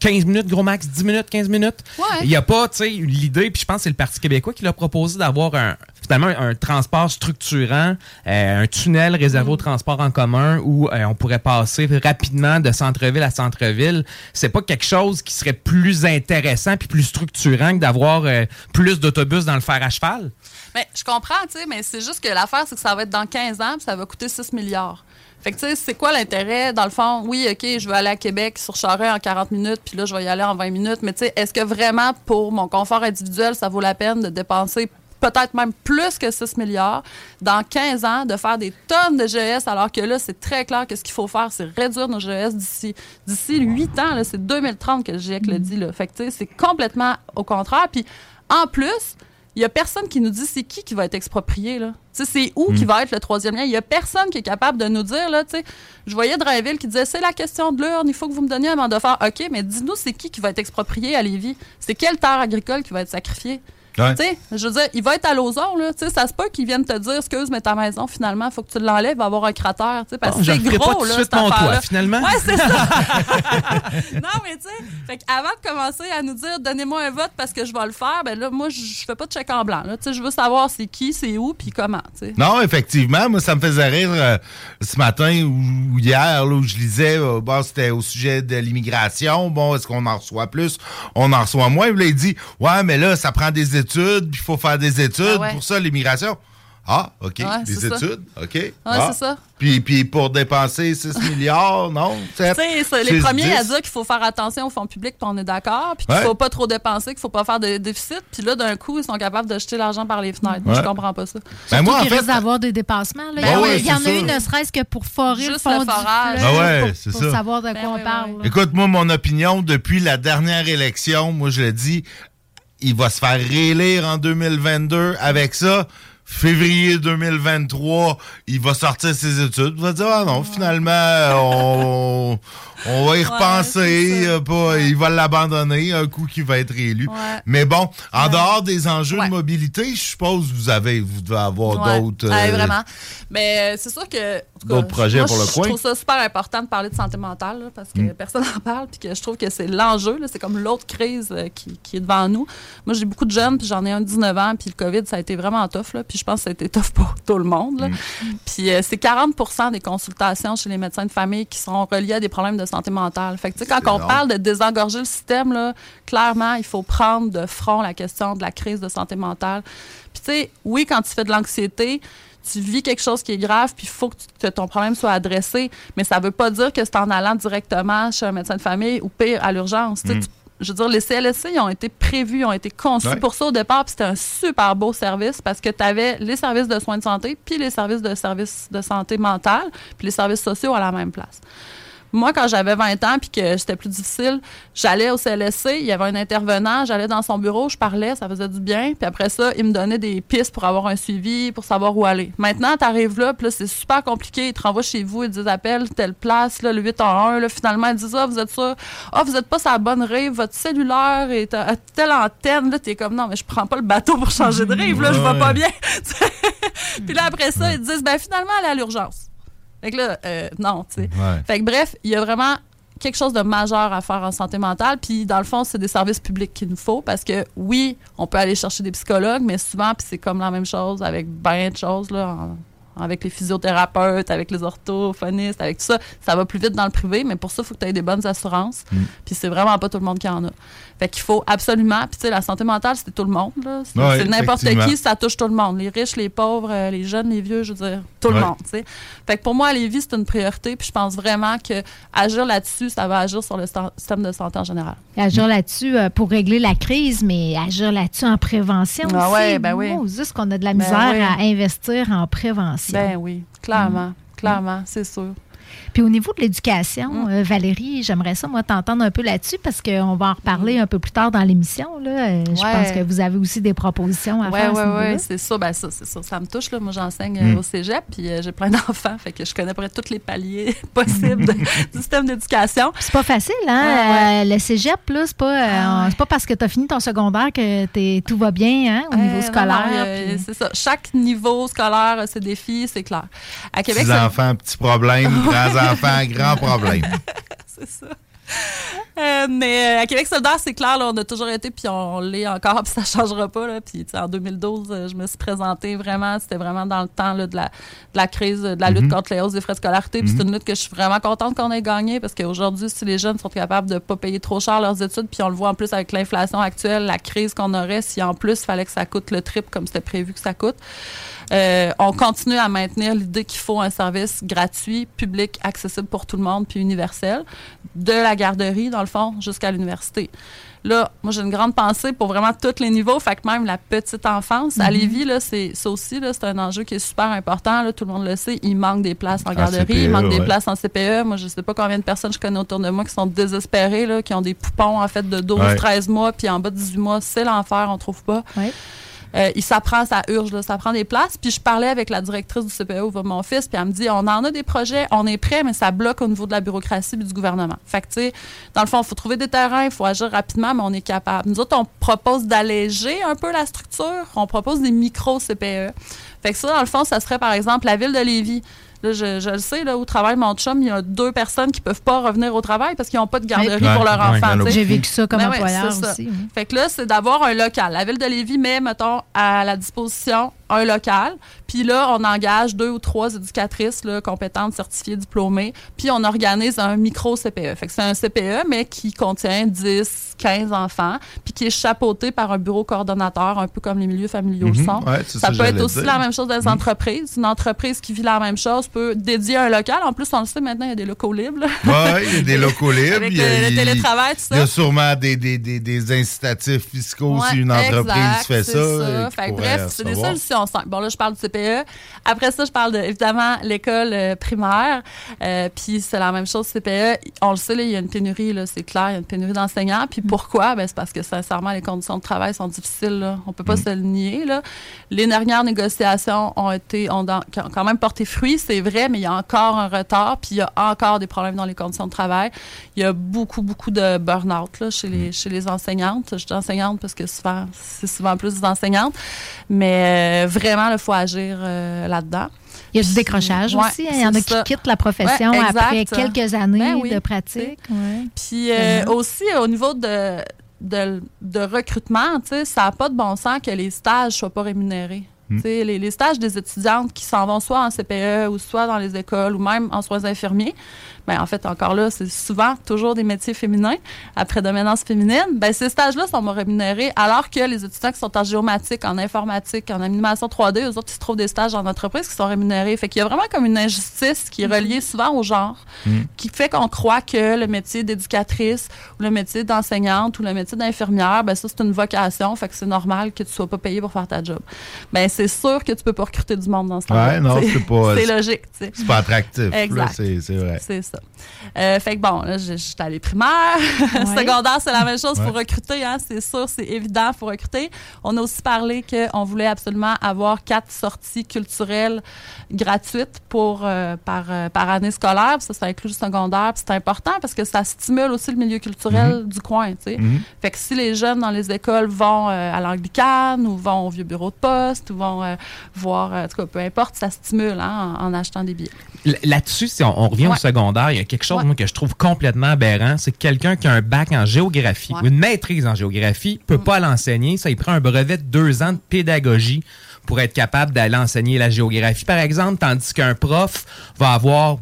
15 minutes, gros max, 10 minutes, 15 minutes. Ouais. Il n'y a pas, tu sais, l'idée, puis je pense que c'est le Parti québécois qui l'a proposé d'avoir un, finalement un transport structurant, euh, un tunnel réservé Mm. au transport en commun où euh, on pourrait passer rapidement de centre-ville à centre-ville. C'est pas quelque chose qui serait plus intéressant puis plus structurant que d'avoir euh, plus d'autobus dans le fer à cheval? Mais je comprends, tu sais, mais c'est juste que l'affaire, c'est que ça va être dans 15 ans, puis ça va coûter 6 milliards. Fait que, tu sais, c'est quoi l'intérêt? Dans le fond, oui, OK, je veux aller à Québec sur Charest en 40 minutes, puis là, je vais y aller en 20 minutes. Mais, tu sais, est-ce que vraiment, pour mon confort individuel, ça vaut la peine de dépenser peut-être même plus que 6 milliards dans 15 ans, de faire des tonnes de GES, alors que là, c'est très clair que ce qu'il faut faire, c'est réduire nos GES d'ici d'ici 8 ans. C'est 2030 que le GIEC le dit. Là. Fait que, c'est complètement au contraire. Puis, en plus, il n'y a personne qui nous dit c'est qui qui va être exproprié. Là. C'est où qui va être le troisième lien? Il n'y a personne qui est capable de nous dire. Là, tu sais, je voyais Drainville qui disait c'est la question de l'urne, il faut que vous me donniez un mandat fort. OK, mais dis-nous c'est qui qui va être exproprié à Lévis? C'est quelle terre agricole qui va être sacrifiée? Ouais. Tu sais, je veux dire, il va être à l'ozon, là. Tu sais, ça se peut qu'ils viennent te dire, excuse, mais ta maison, finalement, il faut que tu l'enlèves, il va y avoir un cratère, tu sais, parce que c'est gros, pas tout là, suite cette mon toit, finalement. Ouais, c'est ça. non, mais tu sais, fait avant de commencer à nous dire, donnez-moi un vote parce que je vais le faire, ben là, moi, je fais pas de chèque en blanc, là. Tu sais, je veux savoir c'est qui, c'est où, puis comment, tu sais. Non, effectivement, moi, ça me faisait rire euh, ce matin ou, hier, là, où je lisais, euh, bon, c'était au sujet de l'immigration. Bon, est-ce qu'on en reçoit plus? On en reçoit moins? Là, il dit, ouais, mais là, ça prend des études, puis il faut faire des études Ah ouais. pour ça, l'immigration. Ah, OK. Ouais, Des ça. études, OK. Ouais, Ah. c'est ça. Puis, puis pour dépenser 6 milliards, non? Tu sais, c'est les 6, premiers 10. à dire qu'il faut faire attention aux fonds publics, puis on est d'accord, puis qu'il Ouais. faut pas trop dépenser, qu'il faut pas faire de déficit, puis là, d'un coup, ils sont capables de jeter l'argent par les fenêtres. Moi, Ouais. je comprends pas ça. Ben, moi, en fait, risque d'avoir des dépassements. Là. il y Ben en, a- ouais, il y en c'est a eu ne serait-ce que pour forer le Juste fond le du forage. Ben ouais, pour, c'est pour ça. savoir de Ben quoi oui, on parle. Écoute, moi, mon opinion, depuis la dernière élection, moi, je le dis, il va se faire réélire en 2022 avec ça. Février 2023, il va sortir ses études. Il va dire, ah non, finalement, on, on va y repenser. pas, il va l'abandonner un coup qu'il va être élu. Ouais. Mais bon, en dehors des enjeux de mobilité, je suppose que vous avez, vous devez avoir d'autres. Euh, vraiment. Mais euh, c'est sûr que. D'autres projets moi, pour le je coin? trouve ça super important de parler de santé mentale là, parce que Mm. personne n'en parle puis que je trouve que c'est l'enjeu. C'est comme l'autre crise euh, qui, qui est devant nous. Moi, j'ai beaucoup de jeunes puis j'en ai un de 19 ans puis le COVID, ça a été vraiment tough. Là, puis je pense que été tough pour tout le monde. Mm. Puis euh, c'est 40% des consultations chez les médecins de famille qui sont reliées à des problèmes de santé mentale. Fait que, tu sais, quand on parle de désengorger le système, là, clairement, il faut prendre de front la question de la crise de santé mentale. Puis, tu sais, oui, quand tu fais de l'anxiété, tu vis quelque chose qui est grave, puis il faut que, tu- que ton problème soit adressé. Mais ça veut pas dire que c'est en allant directement chez un médecin de famille ou pire, à l'urgence. Tu- Je veux dire, les CLSC, ils ont été prévus, ils ont été conçus Ouais. pour ça au départ, puis c'était un super beau service parce que tu avais les services de soins de santé, puis les services de services de santé mentale, puis les services sociaux à la même place. Moi, quand j'avais 20 ans puis que c'était plus difficile, j'allais au CLSC, il y avait un intervenant, j'allais dans son bureau, je parlais, ça faisait du bien. Puis après ça, il me donnait des pistes pour avoir un suivi, pour savoir où aller. Maintenant, tu arrives là, puis là, c'est super compliqué. Ils te renvoient chez vous, ils te disent appelle telle place, là, le 8 en 1. Là, finalement, ils disent Ah, vous êtes sûr, ah, vous n'êtes pas sur la bonne rive, votre cellulaire est à telle antenne. Là, tu es comme non, mais je prends pas le bateau pour changer de rive, là, je vais pas bien. puis là, après ça, ils te disent ben finalement, aller à l'urgence. Fait que là, euh, non, tu sais. Ouais. Fait que bref, il y a vraiment quelque chose de majeur à faire en santé mentale. Puis dans le fond, c'est des services publics qu'il nous faut parce que oui, on peut aller chercher des psychologues, mais souvent, puis c'est comme la même chose avec bien de choses, là, en- avec les physiothérapeutes, avec les orthophonistes, avec tout ça. Ça va plus vite dans le privé, mais pour ça, il faut que tu aies des bonnes assurances. Puis c'est vraiment pas tout le monde qui en a. Fait qu'il faut absolument. Puis tu sais, la santé mentale, c'est tout le monde. C'est Ouais, n'importe qui, ça touche tout le monde. Les riches, les pauvres, euh, les jeunes, les vieux, je veux dire, tout le monde. tu sais. Fait que pour moi, Lévis, c'est une priorité. Puis je pense vraiment que agir là-dessus, ça va agir sur le système de santé en général. Et agir là-dessus euh, pour régler la crise, mais agir là-dessus en prévention Ah aussi. ouais, ben oui. Juste qu'on a de la Ben misère oui. à investir en prévention. Ben oui, clairement. Clairement, c'est sûr. Puis au niveau de l'éducation, Mm. euh, Valérie, j'aimerais ça, moi, t'entendre un peu là-dessus parce qu'on va en reparler un peu plus tard dans l'émission. Euh, Je Mm. Ouais. pense que vous avez aussi des propositions à Oui, faire oui, oui, c'est ça. Ben, ça, c'est ça. Ça me touche. Là. Moi, j'enseigne Mm. euh, au cégep, puis euh, j'ai plein d'enfants. Fait que je connais près tous les paliers possibles de- du système d'éducation. C'est pas facile, hein? Ouais, Euh, le cégep, là, c'est pas, euh, Ah ouais. c'est pas parce que tu as fini ton secondaire que t'es- tout va bien, hein, au niveau scolaire. euh, puis- c'est ça. Chaque niveau scolaire a ses défis, c'est clair. À Québec, Petits enfants, petits problèmes, grands enfants, grands problèmes. c'est ça. Euh, mais euh, à Québec solidaire, c'est clair, là, on a toujours été, puis on l'est encore, puis ça changera pas. Là. Puis en 2012, euh, je me suis présentée vraiment, c'était vraiment dans le temps là, de, la, de la crise, de la lutte contre les hausses des frais de scolarité. Puis c'est une lutte que je suis vraiment contente qu'on ait gagnée, parce qu'aujourd'hui, si les jeunes sont capables de pas payer trop cher leurs études, puis on le voit en plus avec l'inflation actuelle, la crise qu'on aurait, si en plus il fallait que ça coûte le triple comme c'était prévu que ça coûte. Euh, on continue à maintenir l'idée qu'il faut un service gratuit, public, accessible pour tout le monde, puis universel, de la garderie, dans le fond, jusqu'à l'université. Là, moi, j'ai une grande pensée pour vraiment tous les niveaux, fait que même la petite enfance. À Lévis, là, c'est, ça aussi, là, c'est un enjeu qui est super important. Là, tout le monde le sait. Il manque des places en garderie, CPE, il manque des places en CPE. Moi, je sais pas combien de personnes je connais autour de moi qui sont désespérées, là, qui ont des poupons, en fait, de 12, Ouais. 13 mois, puis en bas de 18 mois, c'est l'enfer, on trouve pas. Ouais. Euh, il s'apprend, ça urge, ça prend des places. Puis je parlais avec la directrice du CPE va mon fils, puis elle me dit on en a des projets, on est prêt, mais ça bloque au niveau de la bureaucratie et du gouvernement. Fait que, tu sais, dans le fond, il faut trouver des terrains, il faut agir rapidement, mais on est capable. Nous autres, on propose d'alléger un peu la structure, on propose des micro-CPE. Fait que ça, dans le fond, ça serait par exemple la ville de Lévis. Là, je, je le sais, là, où travaille mon chum, il y a deux personnes qui peuvent pas revenir au travail parce qu'ils n'ont pas de garderie Ouais. pour leur Ouais, enfant. J'ai vécu ça comme Ben ouais, employeur c'est ça. aussi. oui. Fait que là, c'est d'avoir un local. La ville de Lévis met, mettons, à la disposition un local, puis là, on engage deux ou trois éducatrices là, compétentes, certifiées, diplômées, puis on organise un micro-CPE. Fait que c'est un CPE, mais qui contient 10, 15 enfants, puis qui est chapeauté par un bureau coordonnateur, un peu comme les milieux familiaux le Mhm. sont. Ouais, ça ça peut être aussi dire. la même chose dans les Mhm. entreprises. Une entreprise qui vit la même chose peut dédier un local. En plus, on le sait maintenant, il y a des locaux libres. Ouais, il y a des locaux libres. Avec il y a- le- le il- télétravail, tout ça. Il y a sûrement des, des, des, des incitatifs fiscaux si une entreprise exact, fait ça. qui Fait bref, c'est des recevoir. Simples. Bon, là, je parle du CPE. Après ça, je parle de, évidemment, l'école euh, primaire. Euh, Puis c'est la même chose, CPE. On le sait, là, il y a une pénurie, là, c'est clair, il y a une pénurie d'enseignants. Puis pourquoi? Ben, c'est parce que, sincèrement, les conditions de travail sont difficiles. Là. On peut pas se le nier. Là. Les dernières négociations ont été ont dans- qui ont quand même porté fruit, c'est vrai, mais il y a encore un retard. Puis il y a encore des problèmes dans les conditions de travail. Il y a beaucoup, beaucoup de burn-out là, chez, les, chez les enseignantes. Je dis enseignantes parce que souvent, c'est souvent plus des enseignantes. Mais euh, vraiment, il faut agir euh, là-dedans. Il y a du décrochage Ouais, aussi. hein. Il y en a qui ça. quittent la profession Ouais, après quelques années Ben oui, de pratique. Ouais. Puis euh, aussi, au niveau de, de, de recrutement, tu sais, ça n'a pas de bon sens que les stages soient pas rémunérés. Hmm. Tu sais, Les, les stages des étudiantes qui s'en vont soit en CPE ou soit dans les écoles ou même en soins infirmiers, ben, en fait, encore là, c'est souvent toujours des métiers féminins à prédominance féminine. Ben, ces stages-là sont pas rémunérés alors que les étudiants qui sont en géomatique, en informatique, en animation 3D, eux autres, ils se trouvent des stages en entreprise qui sont rémunérés. Fait qu'il y a vraiment comme une injustice qui est reliée souvent au genre qui fait qu'on croit que le métier d'éducatrice ou le métier d'enseignante ou le métier d'infirmière, ben ça, c'est une vocation, fait que c'est normal que tu sois pas payé pour faire ta job. Ben c'est sûr que tu peux pas recruter du monde dans ce temps-là. Ouais, non, c'est pas- C'est logique. C'est pas attractif. Exact. C'est c'est vrai. C'est ça. Euh, fait que bon, là, j'ai- j'étais allée primaire. Secondaire, c'est la même chose. Ouais. recruter, hein, c'est sûr, c'est évident, il faut recruter. On a aussi parlé qu'on voulait absolument avoir quatre sorties culturelles gratuites pour, euh, par, euh, par année scolaire. Puis Ça, ça inclut le secondaire. Puis c'est important parce que ça stimule aussi le milieu culturel du coin. tu sais. Mhm. Fait que si les jeunes dans les écoles vont euh, à l'Anglicane ou vont au vieux bureau de poste ou vont euh, voir, en tout cas, peu importe, ça stimule hein, en, en achetant des billets. Là-dessus, si on, on revient au Ouais. Il y a quelque chose Ouais. moi, que je trouve complètement aberrant. C'est que quelqu'un qui a un bac en géographie Ouais. ou une maîtrise en géographie peut pas l'enseigner. Ça, il prend un brevet de deux ans de pédagogie pour être capable d'aller enseigner la géographie, par exemple, tandis qu'un prof va avoir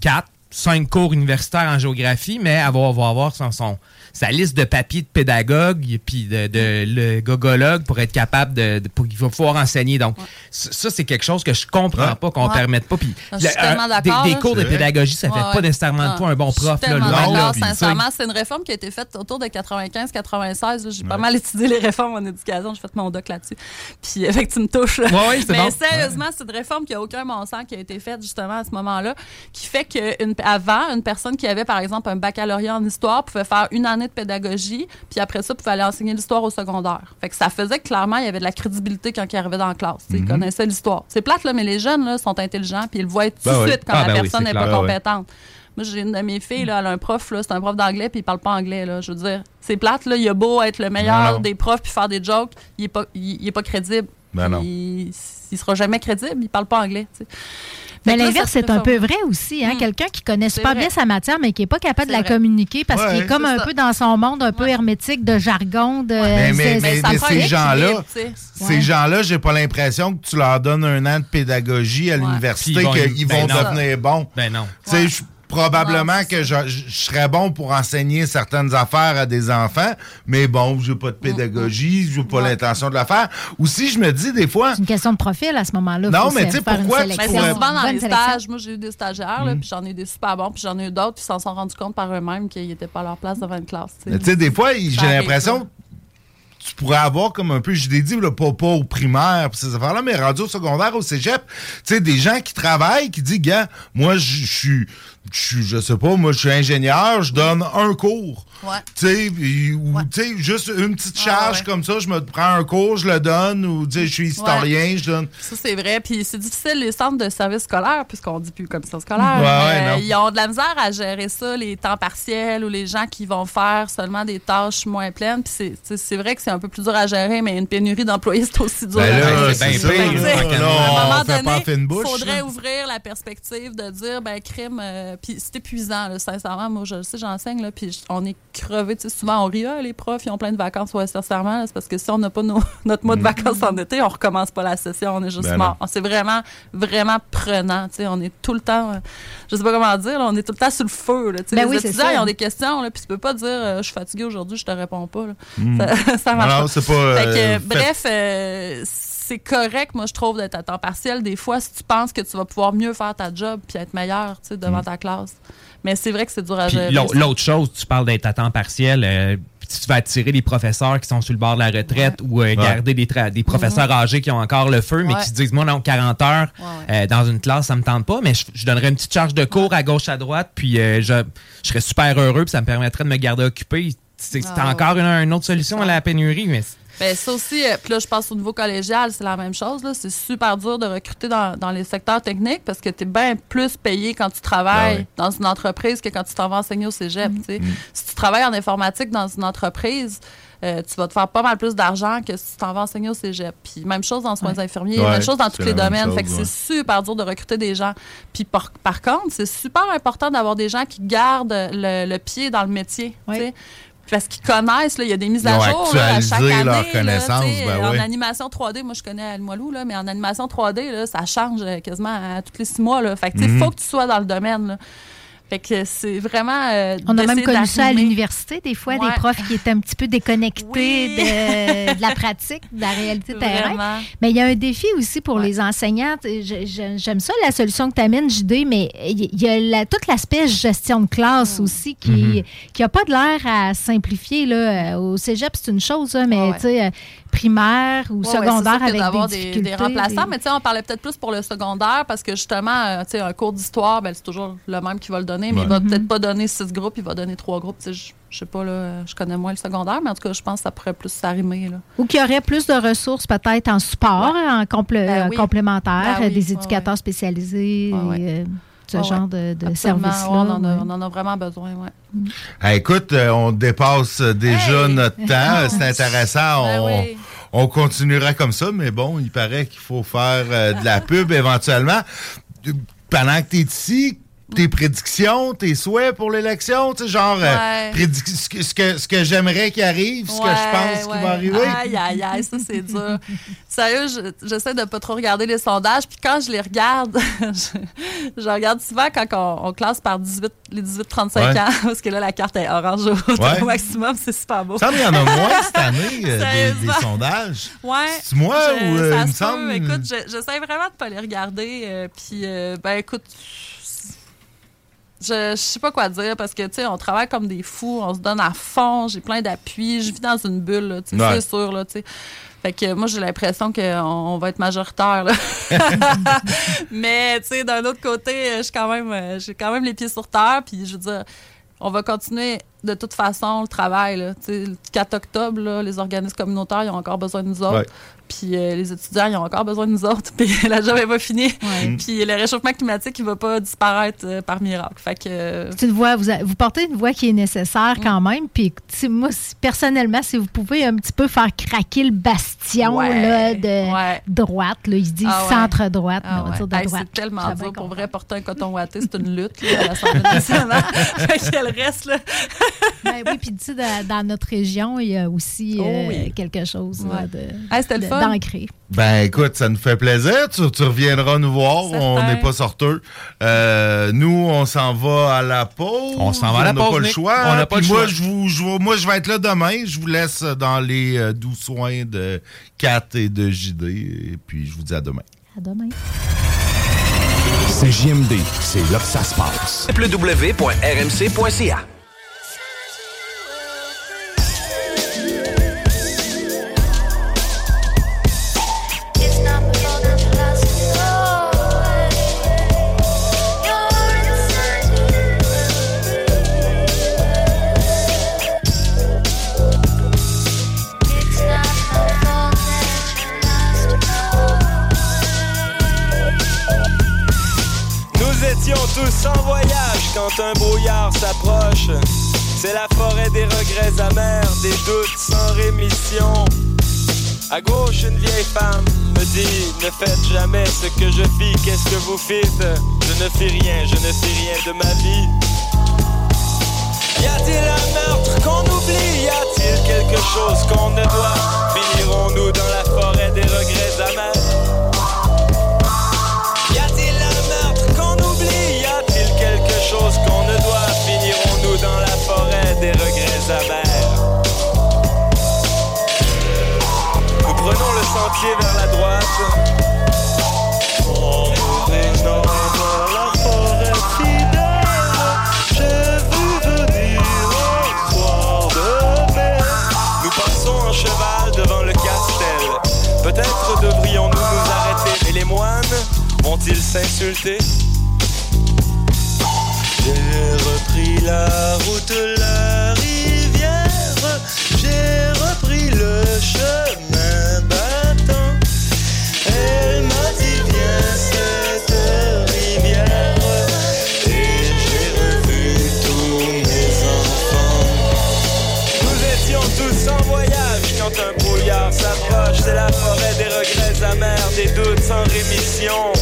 quatre, cinq cours universitaires en géographie, mais avoir, va avoir son, son- sa liste de papiers de pédagogue puis de, de- le gogologue pour être capable de, de- pour il va pouvoir enseigner. Donc, ça, ça, c'est quelque chose que je comprends Ouais. pas qu'on Ouais. permette pas. Puis, le- d'accord, Des, des cours de pédagogie, ça fait Ouais, pas nécessairement de toi un bon prof. Là, loin de là. sincèrement, c'est une réforme qui a été faite autour de 95-96. là. J'ai pas mal étudié les réformes en éducation. J'ai fait mon doc là-dessus. Puis, euh, fait que tu me touches. là. Ouais, ouais, c'est Mais bon. sérieusement, c'est une réforme qui a aucun bon sens qui a été faite justement à ce moment-là, qui fait qu'avant, une personne qui avait, par exemple, un baccalauréat en histoire pouvait faire une année de pédagogie, puis après ça, pouvait aller enseigner l'histoire au secondaire. Fait que ça faisait que clairement, il y avait de la crédibilité quand il arrivait dans la classe. Il connaissait l'histoire. C'est plate, là, mais les jeunes là, sont intelligents, puis ils le voient tout de Ben oui. suite quand Ah, la ben personne n'est pas ouais. compétente. Moi, j'ai une de mes filles, là, elle a un prof, là, c'est un prof d'anglais, puis il parle pas anglais. Là, je veux dire, c'est plate, là, il a beau être le meilleur non. des profs puis faire des jokes, il est pas, il, il est pas crédible. Ben non. Il, il sera jamais crédible, il parle pas anglais. Mais l'inverse, c'est un peu vrai aussi. Hein? Mm. Quelqu'un qui connaît super vrai. bien sa matière, mais qui n'est pas capable de la vrai. communiquer parce Ouais, qu'il est comme un ça. peu dans son monde un peu Ouais. hermétique de jargon. De, Mais- ces gens-là. Ces gens-là, j'ai pas l'impression que tu leur donnes un an de pédagogie à l'université, vont- qu'ils vont ben non. devenir bons. Ben non. Je- probablement que je, je- je serais bon pour enseigner certaines affaires à des enfants, mais bon, j'ai pas de pédagogie, j'ai pas Ouais. l'intention de la faire. Ou si je me dis des fois, C'est une question de profil à ce moment-là. Non, mais tu sais, pourquoi tu Mais sélection. c'est pourrais- souvent dans Bonne les stages. Moi, j'ai eu des stagiaires, Mm. puis j'en ai eu des super bons, puis j'en ai eu d'autres, puis ils s'en sont rendus compte par eux-mêmes qu'ils n'étaient pas à leur place devant une classe. tu sais. tu sais, des fois, j'ai l'impression tu pourrais avoir comme un peu, je l'ai dit, là, pas, pas au primaire, pis ces affaires-là, mais rendu au secondaire, au cégep, tu sais, des gens qui travaillent, qui disent, gars, moi, je je suis, je je sais pas, moi, je suis ingénieur, je donne un cours. Ouais. Tu sais, puis- ou, tu sais, juste une petite Ouais, charge ouais. comme ça, je me prends un cours, je le donne, ou, je suis historien, je donne. Ça, c'est vrai. Puis c'est difficile, les centres de services scolaires, puisqu'on dit plus commission scolaire. Ouais, mais, euh, ils ont de la misère à gérer ça, les temps partiels ou les gens qui vont faire seulement des tâches moins pleines. Puis c'est- vrai que c'est un peu plus dur à gérer, mais une pénurie d'employés, c'est aussi dur Ben à gérer. c'est donné, fine il faudrait ouvrir la perspective de dire, ben, crime, euh, puis c'est épuisant, là, sincèrement. Moi, je le sais, j'enseigne, là, puis j- on est crevé. Tu sais, souvent, on rit, Ah, les profs, ils ont plein de vacances. Ouais, sincèrement, c'est parce que si on n'a pas nos- notre mois de vacances en été, on recommence pas la session. On est juste Ben mort. C'est vraiment, vraiment prenant. Tu sais, on est tout le temps, euh, je sais pas comment dire, là, on est tout le temps sur le feu. Là, tu sais, Ben les oui, c'est étudiants, ça. ils ont des questions, là, puis tu peux pas dire, euh, je suis fatigué aujourd'hui, je te réponds pas. là. Mm. Ça, ça marche Non, pas. c'est pas, Fait que, euh, bref, euh, c'est correct, moi, je trouve, d'être à temps partiel. Des fois, si tu penses que tu vas pouvoir mieux faire ta job puis être meilleur tu sais, devant ta classe. Mais c'est vrai que c'est dur à gérer. l'autre chose, tu parles d'être à temps partiel. euh, si tu vas attirer des professeurs qui sont sur le bord de la retraite ou euh, garder des, tra- des professeurs âgés qui ont encore le feu, mais Ouais. qui se disent, moi, non, 40 heures euh, dans une classe, ça me tente pas, mais je, je donnerais une petite charge de cours à gauche, à droite, puis euh, je, je serais super heureux, puis ça me permettrait de me garder occupé. C'est Ah ouais. encore une, une autre solution à la pénurie, mais c'est- Ben, ça aussi, euh, puis là, je pense au niveau collégial, c'est la même chose. là. C'est super dur de recruter dans, dans les secteurs techniques parce que tu es bien plus payé quand tu travailles Ben oui. dans une entreprise que quand tu t'en vas enseigner au cégep. tu sais. Si tu travailles en informatique dans une entreprise, euh, tu vas te faire pas mal plus d'argent que si tu t'en vas enseigner au cégep. Puis même chose dans les soins infirmiers, Ouais, même chose dans tous les domaines. chose, fait que ouais. c'est super dur de recruter des gens. Puis par, par contre, c'est super important d'avoir des gens qui gardent le, le pied dans le métier. Parce qu'ils connaissent, là, il y a des mises à jour là, à chaque année. là, tu sais, ben en oui. animation 3D, moi je connais Almoilou, là, mais en animation 3D, là, ça change euh, quasiment à tous les six mois. Là. Fait que, il Mhm. faut que tu sois dans le domaine. là. Fait que c'est vraiment. euh, On a même connu ça à l'université, des fois, Ouais. des profs qui étaient un petit peu déconnectés Oui. de, de la pratique, de la réalité terrain. Vraiment. Mais il y a un défi aussi pour les je- J'aime ça, la solution que tu amènes, JD, mais il y a la- tout l'aspect gestion de classe Mm. aussi qui n'a pas de l'air à simplifier. Là. Au cégep, c'est une chose, hein, mais Ouais, tu sais, euh, primaire ou Ouais, ouais, secondaire que avec des difficultés. des remplaçants. des- Mais tu sais, on parlait peut-être plus pour le secondaire parce que justement, euh, tu sais, un cours d'histoire, ben, c'est toujours le même qui va le donner, mais Ouais. il va peut-être pas donner six groupes, il va donner trois groupes. Tu sais, Je sais pas, là, je connais moins le secondaire, mais en tout cas, je pense que ça pourrait plus s'arrimer. là. Ou qu'il y aurait plus de ressources peut-être en support, en complé- Ben euh, oui. complémentaire, Ben oui, des ouais, éducateurs spécialisés, Ouais, ouais. et, euh, ce Ouais, genre de, service-là. on, en a, ouais. on en a vraiment besoin, ouais. Ah, écoute, euh, on dépasse déjà Hey! notre temps. C'est intéressant. Ben on, oui. on continuera comme ça, mais bon, il paraît qu'il faut faire euh, de la pub éventuellement. Pendant que tu es ici, tes prédictions, tes souhaits pour l'élection, tu sais, genre, euh, Ouais. ce que, ce que, j'aimerais qu'il arrive, ce que je pense Ouais, qui va arriver. Aïe, aïe, aïe, ça, c'est dur. Sérieux, je- j'essaie de pas trop regarder les sondages. Puis quand je les regarde, je, je regarde souvent quand on, on classe par 18, les 18-35 Ouais. ans, parce que là, la carte est orange au, maximum. C'est super beau. Ça, il y en a moins cette année, euh, des- sondages. Ouais. C'est moi Je- ou euh, ça il me semble? Écoute, je- j'essaie vraiment de pas les regarder. puis, ben, écoute, je, je sais pas quoi dire parce que, tu sais, on travaille comme des fous, on se donne à fond, j'ai plein d'appui, je vis dans une bulle, là, tu sais, Ouais. c'est sûr, là, tu sais. Fait que moi, j'ai l'impression qu'on on va être majoritaire, là. Mais, tu sais, d'un autre côté, je suis quand même, euh, j'ai quand même les pieds sur terre, puis je veux dire, on va continuer de toute façon le travail, là. Tu sais, le 4 octobre, là, les organismes communautaires, ils ont encore besoin de nous autres. Ouais. Puis euh, les étudiants, ils ont encore besoin de nous autres. Puis la job n'est pas finie. Ouais. Puis le réchauffement climatique, il ne va pas disparaître euh, par miracle. Fait que. euh, C'est une voix, vous, a- vous portez une voix qui est nécessaire quand même. Puis, moi, si- personnellement, si vous pouvez un petit peu faire craquer le bastion Ouais, là, de ouais. droite, là, ils se disent Ah ouais. centre-droite, Ah mais on va ouais. dire de Hey, droite. c'est tellement dur. Pour vrai, porter un coton watté, c'est une lutte là, à l'Assemblée nationale. fait que le reste, là. Ben oui, puis tu sais, dans, dans notre région, il y a aussi Oh euh, oui. quelque chose là, de, Hey, c'était le de- d'ancré. Ben écoute, ça nous fait plaisir. Tu, tu reviendras nous voir. Certain. On n'est pas sorteux. Euh, nous, on s'en va à la pause. On s'en va à la On n'a pause, pas le choix. On n'a pas Puis le moi, choix. Je vous, je vous- moi, je vais être là demain. Je vous laisse dans les euh, doux soins de Kat et de JD. Et puis, je vous dis à demain. À demain. C'est JMD, c'est là que ça se passe. www.rmc.ca. tous en voyage quand un brouillard s'approche. C'est la forêt des regrets amers, des doutes sans rémission. À gauche, une vieille femme me dit Ne faites jamais ce que je fis, qu'est-ce que vous fîtes je ne fais rien, je ne sais rien de ma vie. Y a-t-il un meurtre qu'on oublie? Y a-t-il quelque chose qu'on ne doit vers la droite. En forêt fidèle, un soir. Nous passons en cheval devant le castel. Peut-être devrions-nous nous arrêter. Et les moines vont-ils s'insulter? J'ai repris la route, la La forêt des regrets amers, des doutes sans rémission.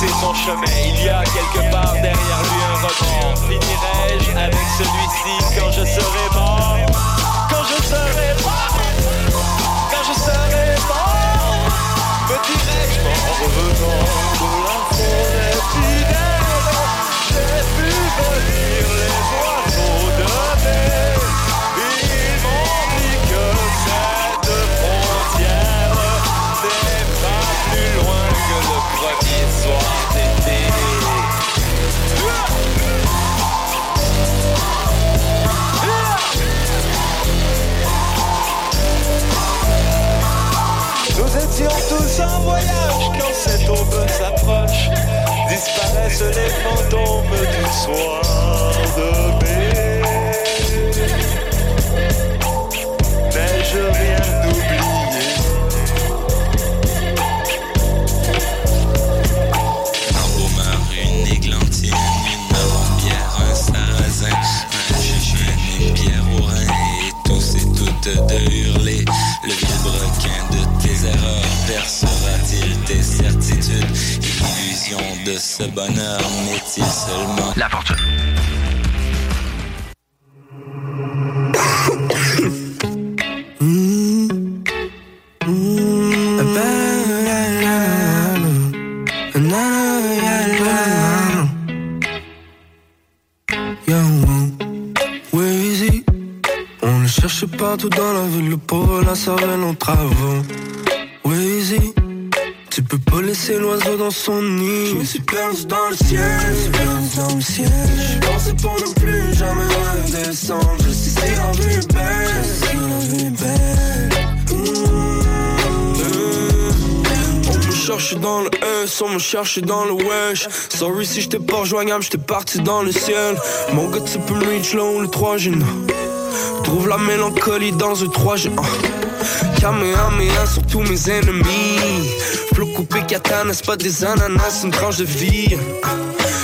Repousser son chemin. Il y a quelque part derrière lui un rebond. Finirai-je avec celui-ci quand je serai mort? Quand je serai mort? Quand je serai mort? Me dirai-je en revenant de forêt fidèle J'ai vu venir les oiseaux voyage quand cette aube s'approche. Disparaissent les fantômes du soir de mai. N'ai-je rien oublié Un ce bonheur n'est-il seulement Yo, Weezy, on le cherchait partout dans la ville, le pauvre la cervelle en travaux. Weezy, peux pas laisser l'oiseau dans son nid. Je me suis perdu dans le ciel, je me suis perdu dans le ciel. Je pensais pour ne plus jamais redescendre. Je sais si la vie est belle, je sais si la vie est belle. On me cherche dans le S, on me cherche dans le wesh. Sorry si j'étais pas rejoignable, j'étais parti dans le ciel. Mon gars, tu peux me reach là où le 3 G. Trouve la mélancolie dans un 3 G. Kamehameha sur tous mes ennemis. Flou coupé katana, c'est pas des ananas, c'est une tranche de vie?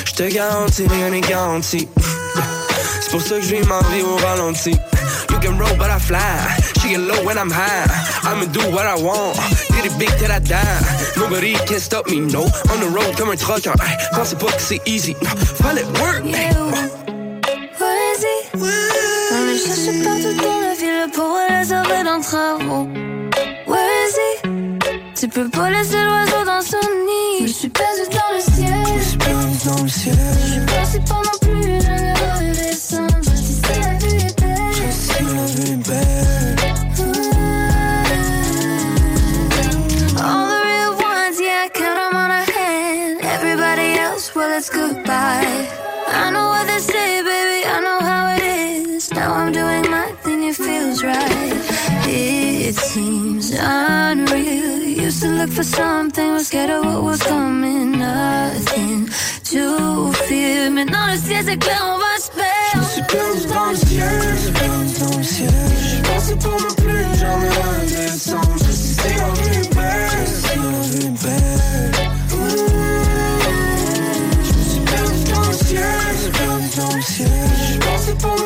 J'te garantis, rien n'est garanti. C'est pour ça que je vis ma vie au ralenti. You can roll, but I fly. She get low when I'm high. I'ma do what I want. Did it big till I die. Nobody can stop me, no. On the road comme un trucker. Ay, Pensez pas que c'est easy. No. Fallait work. ay. Vas-y. On le cherche partout dans la ville pour les sauver d'un travaux. Tu peux pas laisser l'oiseau dans son nid. Je suis perdu dans le ciel. Je suis perdu dans le ciel. Je suis perdu pendant plus d'un. Je sais la vue est belle. Je sais la vue est belle. All the real ones, yeah, I count them on a hand. Everybody else, well, it's goodbye. I know what they say, baby, I know how it is. Now I'm doing my thing, it feels right. It seems unreal. To look for something, was scared of what was coming. Nothing to fear. Maintenant le ciel c'est clair, on va se perdre. Je me suis perdu dans le ciel, j'ai perdu dans le ciel. J'ai pensé pour ne plus jamais redescendre. Je suis si la vie est belle, je suis la vie est belle. Je me suis perdu dans le ciel, j'ai perdu dans le ciel. J'ai pensé pour ne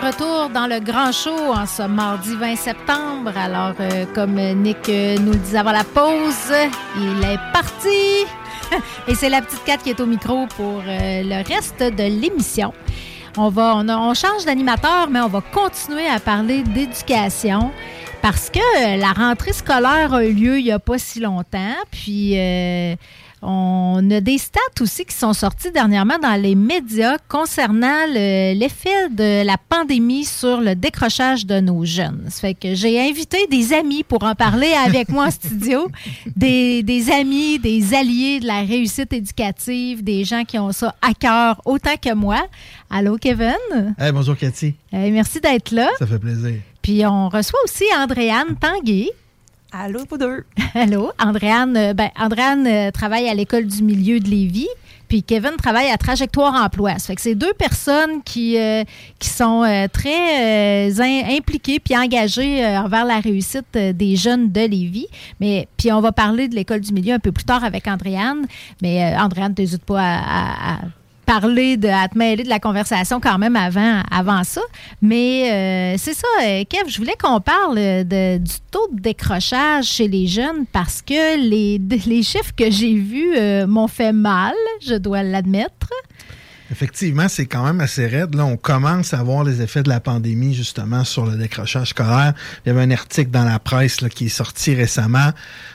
Retour dans le grand show en ce mardi 20 septembre. Alors, euh, comme Nick euh, nous le disait avant la pause, il est parti. Et c'est la petite Cat qui est au micro pour euh, le reste de l'émission. On, va, on, a- on change d'animateur, mais on va continuer à parler d'éducation parce que la rentrée scolaire a eu lieu il n'y a pas si longtemps. Puis, euh, on a des stats aussi qui sont sortis dernièrement dans les médias concernant le- l'effet de la pandémie sur le décrochage de nos jeunes. Ça fait que j'ai invité des amis pour en parler avec moi en studio. Des, des amis, des alliés de la réussite éducative, des gens qui ont ça à cœur autant que moi. Allô, Kevin? Hey, bonjour Cathy, Euh, merci d'être là. ça fait plaisir. Puis on reçoit aussi Andréane Tanguay. Allô, vous deux. Allô, Andréane. euh, Ben, Andréane euh, travaille à l'école du milieu de Lévis. Puis Kevin travaille à Trajectoire Emploi. Ça fait que c'est deux personnes qui, euh, qui sont très impliquées puis engagées envers la réussite des jeunes de Lévis. Mais puis on va parler de l'école du milieu un peu plus tard avec Andréane. Mais Andréane, n'hésite pas à parler, de, à mêler de la conversation quand même avant, avant ça. Mais euh, c'est ça, euh, Kev, je voulais qu'on parle de- du taux de décrochage chez les jeunes parce que les, les chiffres que j'ai vus euh, m'ont fait mal, je dois l'admettre. Effectivement, c'est quand même assez raide. Là, on commence à voir les effets de la pandémie, justement, sur le décrochage scolaire. Il y avait un article dans la presse qui est sorti récemment.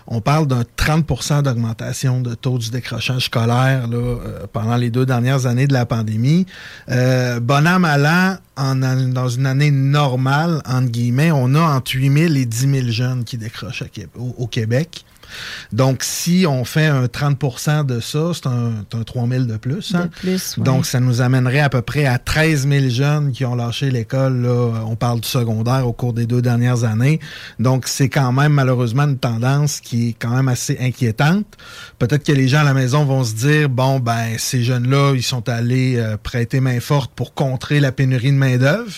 On parle d'un 30% d'augmentation de taux du décrochage scolaire euh, pendant les deux dernières années de la pandémie. Euh, bon an, mal en an- dans une année normale, entre guillemets, on a entre 8 000 et 10 000 jeunes qui décrochent au Québec. Donc, si on fait un 30% de ça, c'est un, c'est un 3 000 de plus. hein. De plus, ouais. Donc, ça nous amènerait à peu près à 13 000 jeunes qui ont lâché l'école. On parle du secondaire au cours des deux dernières années. Donc, c'est quand même malheureusement une tendance qui est quand même assez inquiétante. Peut-être que les gens à la maison vont se dire, bon, ben, ces jeunes-là, ils sont allés euh, prêter main forte pour contrer la pénurie de main-d'œuvre.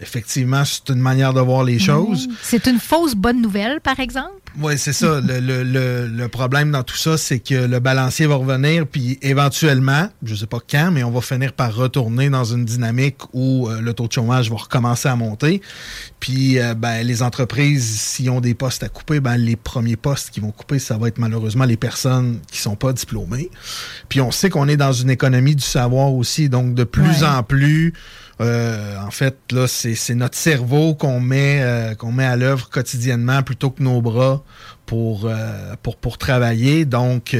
Effectivement, c'est une manière de voir les choses. C'est une fausse bonne nouvelle, par exemple? Oui, c'est ça. Le, le- le- le problème dans tout ça, c'est que le balancier va revenir, puis éventuellement, je sais pas quand, mais on va finir par retourner dans une dynamique où euh, le taux de chômage va recommencer à monter. Puis euh, ben, les entreprises, s'ils ont des postes à couper, ben, les premiers postes qui vont couper, ça va être malheureusement les personnes qui sont pas diplômées. Puis on sait qu'on est dans une économie du savoir aussi, donc de plus Ouais. en plus, euh, en fait, là, c'est notre cerveau qu'on met, euh, qu'on met à l'œuvre quotidiennement plutôt que nos bras pour, euh, pour, pour travailler. Donc,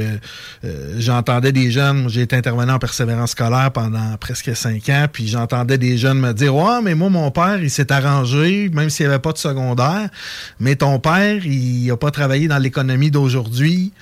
j'entendais des jeunes, j'ai été intervenant en persévérance scolaire pendant presque cinq ans, puis j'entendais des jeunes me dire Ouais, mais moi, mon père, il s'est arrangé, même s'il n'y avait pas de secondaire, mais ton père, il n'a pas travaillé dans l'économie d'aujourd'hui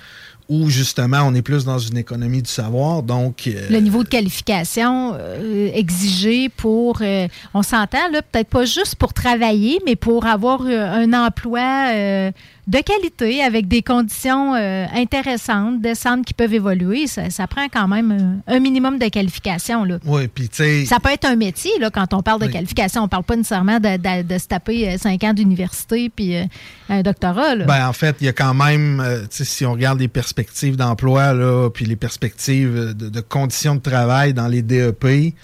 où justement on est plus dans une économie du savoir. Donc, euh, Le niveau de qualification euh, exigé pour, euh, on s'entend là, peut-être pas juste pour travailler, mais pour avoir un emploi de qualité avec des conditions euh, intéressantes, décentes qui peuvent évoluer, ça, ça prend quand même un, un minimum de qualification. Là. oui, puis tu sais, Ça peut être un métier, là, quand on parle de Oui. qualification. On parle pas nécessairement de, de- de se taper euh, cinq ans d'université puis euh, un doctorat. Là. Ben, en fait, il y a quand même, euh, si on regarde les perspectives d'emploi, là, puis les perspectives euh, de, de conditions de travail dans les DEP,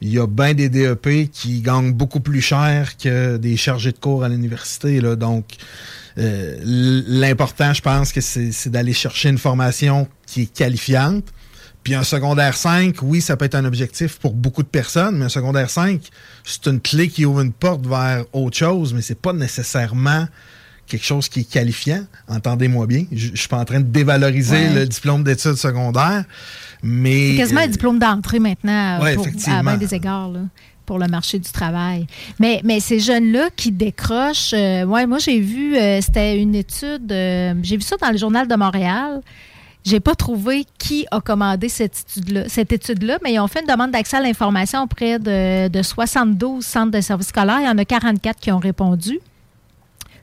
il y a bien des DEP qui gagnent beaucoup plus cher que des chargés de cours à l'université. Là, donc, euh, l'important, je pense que c'est d'aller chercher une formation qui est qualifiante. Puis un secondaire 5, oui, ça peut être un objectif pour beaucoup de personnes, mais un secondaire 5, c'est une clé qui ouvre une porte vers autre chose, mais c'est pas nécessairement quelque chose qui est qualifiant. Entendez-moi bien. Je je suis pas en train de dévaloriser Ouais. le diplôme d'études secondaires, mais... C'est quasiment euh, un diplôme d'entrée maintenant Ouais, pour- à bien des égards là, pour le marché du travail. Mais, mais ces jeunes-là qui décrochent, euh, ouais, moi j'ai vu, euh, c'était une étude, euh, j'ai vu ça dans le journal de Montréal. J'ai pas trouvé qui a commandé cette étude-là, cette étude-là, mais ils ont fait une demande d'accès à l'information auprès de, de 72 centres de services scolaires. Il y en a 44 qui ont répondu.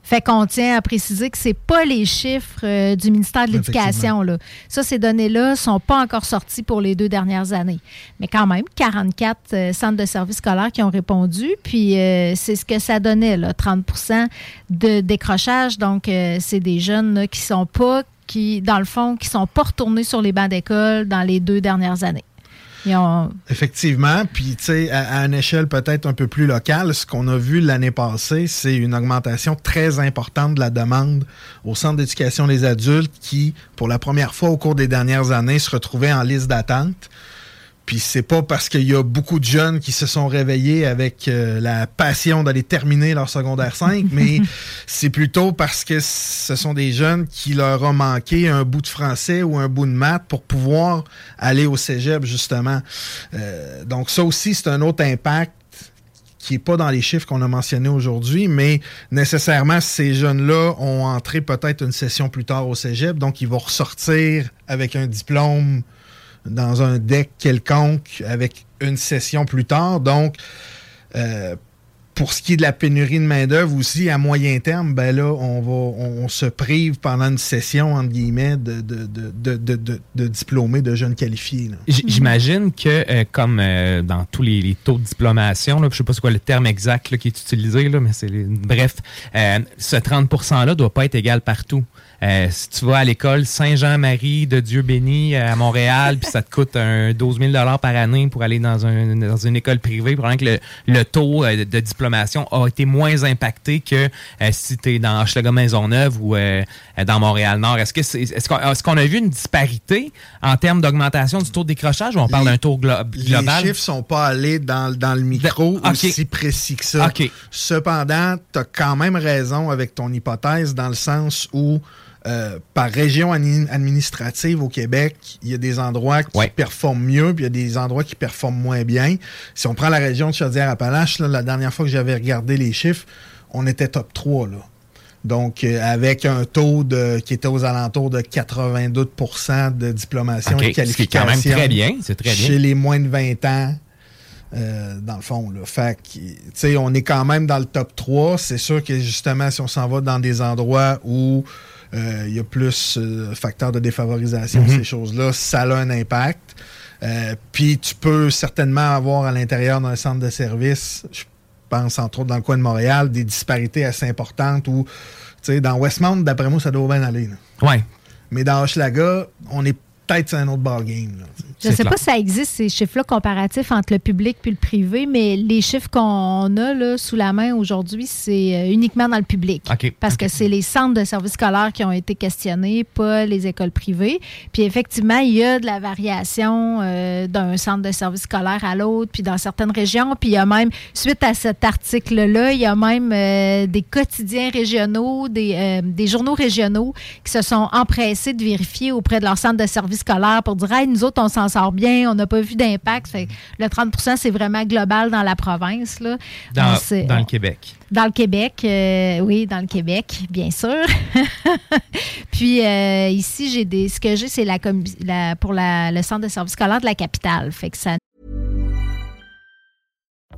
Fait qu'on tient à préciser que c'est pas les chiffres euh, du ministère de l'Éducation. là. Ça, ces données-là sont pas encore sorties pour les deux dernières années. Mais quand même, 44 euh, centres de services scolaires qui ont répondu. Puis euh, c'est ce que ça donnait, là, 30% de décrochage. Donc, euh, c'est des jeunes là, qui sont pas, qui, dans le fond, qui sont pas retournés sur les bancs d'école dans les deux dernières années. Effectivement. Puis, tu sais, à, à une échelle peut-être un peu plus locale, ce qu'on a vu l'année passée, c'est une augmentation très importante de la demande au centre d'éducation des adultes qui, pour la première fois au cours des dernières années, se retrouvaient en liste d'attente. Puis c'est pas parce qu'il y a beaucoup de jeunes qui se sont réveillés avec euh, la passion d'aller terminer leur secondaire 5, mais c'est plutôt parce que ce sont des jeunes qui leur ont manqué un bout de français ou un bout de maths pour pouvoir aller au cégep, justement. Euh, donc ça aussi, c'est un autre impact qui n'est pas dans les chiffres qu'on a mentionnés aujourd'hui, mais nécessairement, ces jeunes-là ont entré peut-être une session plus tard au cégep, donc ils vont ressortir avec un diplôme dans un deck quelconque avec une session plus tard. Donc, euh, pour ce qui est de la pénurie de main-d'œuvre aussi, à moyen terme, ben là, on va on, se prive pendant une session, entre guillemets, de, de, de, de, diplômés, de jeunes qualifiés. J'imagine que, euh, comme euh, dans tous les, taux de diplomation, je sais pas c'est quoi le terme exact qui est utilisé, mais c'est bref, ce 30 %-là doit pas être égal partout. Euh, si tu vas à l'école Saint-Jean-Marie de Dieu béni euh, à Montréal, puis ça te coûte un 12 000 par année pour aller dans, un, dans une école privée, probablement que le, le taux euh, de diplomation a été moins impacté que euh, si tu es dans Hochelaga Maisonneuve ou dans Montréal-Nord. Est-ce que c'est, est-ce qu'on, a vu une disparité en termes d'augmentation du taux de décrochage ou on parle d'un taux glo- global? Les chiffres sont pas allés dans, dans le micro ok. aussi précis que ça. Cependant, tu as quand même raison avec ton hypothèse dans le sens où, euh, par région admi- administrative au Québec, il y a des endroits qui performent mieux, puis il y a des endroits qui performent moins bien. Si on prend la région de Chaudière-Appalaches, la dernière fois que j'avais regardé les chiffres, on était top 3. Là. Donc, euh, avec un taux de, qui était aux alentours de 82% de diplomation et est qualification. quand même très bien, c'est très bien. Chez les moins de 20 ans, euh, dans le fond. Là. Fait que, tu sais, on est quand même dans le top 3. C'est sûr que justement, si on s'en va dans des endroits où il y a plus euh, facteurs de défavorisation, Mhm. ces choses-là, ça a un impact. Euh, Puis tu peux certainement avoir à l'intérieur d'un centre de service, je pense entre autres dans le coin de Montréal, des disparités assez importantes où, tu sais, dans Westmount, d'après moi, ça doit bien aller. là. Ouais. Mais dans Hochelaga, on est peut-être sur un autre ballgame. là. Je ne sais pas si ça existe, ces chiffres-là comparatifs entre le public puis le privé, mais les chiffres qu'on a là, sous la main aujourd'hui, c'est euh, uniquement dans le public. OK. Parce que c'est les centres de services scolaires qui ont été questionnés, pas les écoles privées. Puis effectivement, il y a de la variation euh, d'un centre de services scolaire à l'autre, puis dans certaines régions. Puis il y a même, suite à cet article-là, il y a même euh, des quotidiens régionaux, des, euh, des journaux régionaux qui se sont empressés de vérifier auprès de leur centre de services scolaire pour dire, hey, nous autres, on s'en sort bien, on n'a pas vu d'impact. Le 30% c'est vraiment global dans la province. Là. Dans, On sait- dans on- le Québec. dans le Québec, euh, oui, dans le Québec, bien sûr. Puis euh, ici, j'ai des, ce que j'ai, c'est la, pour la- le centre de service scolaire de la capitale. Fait que ça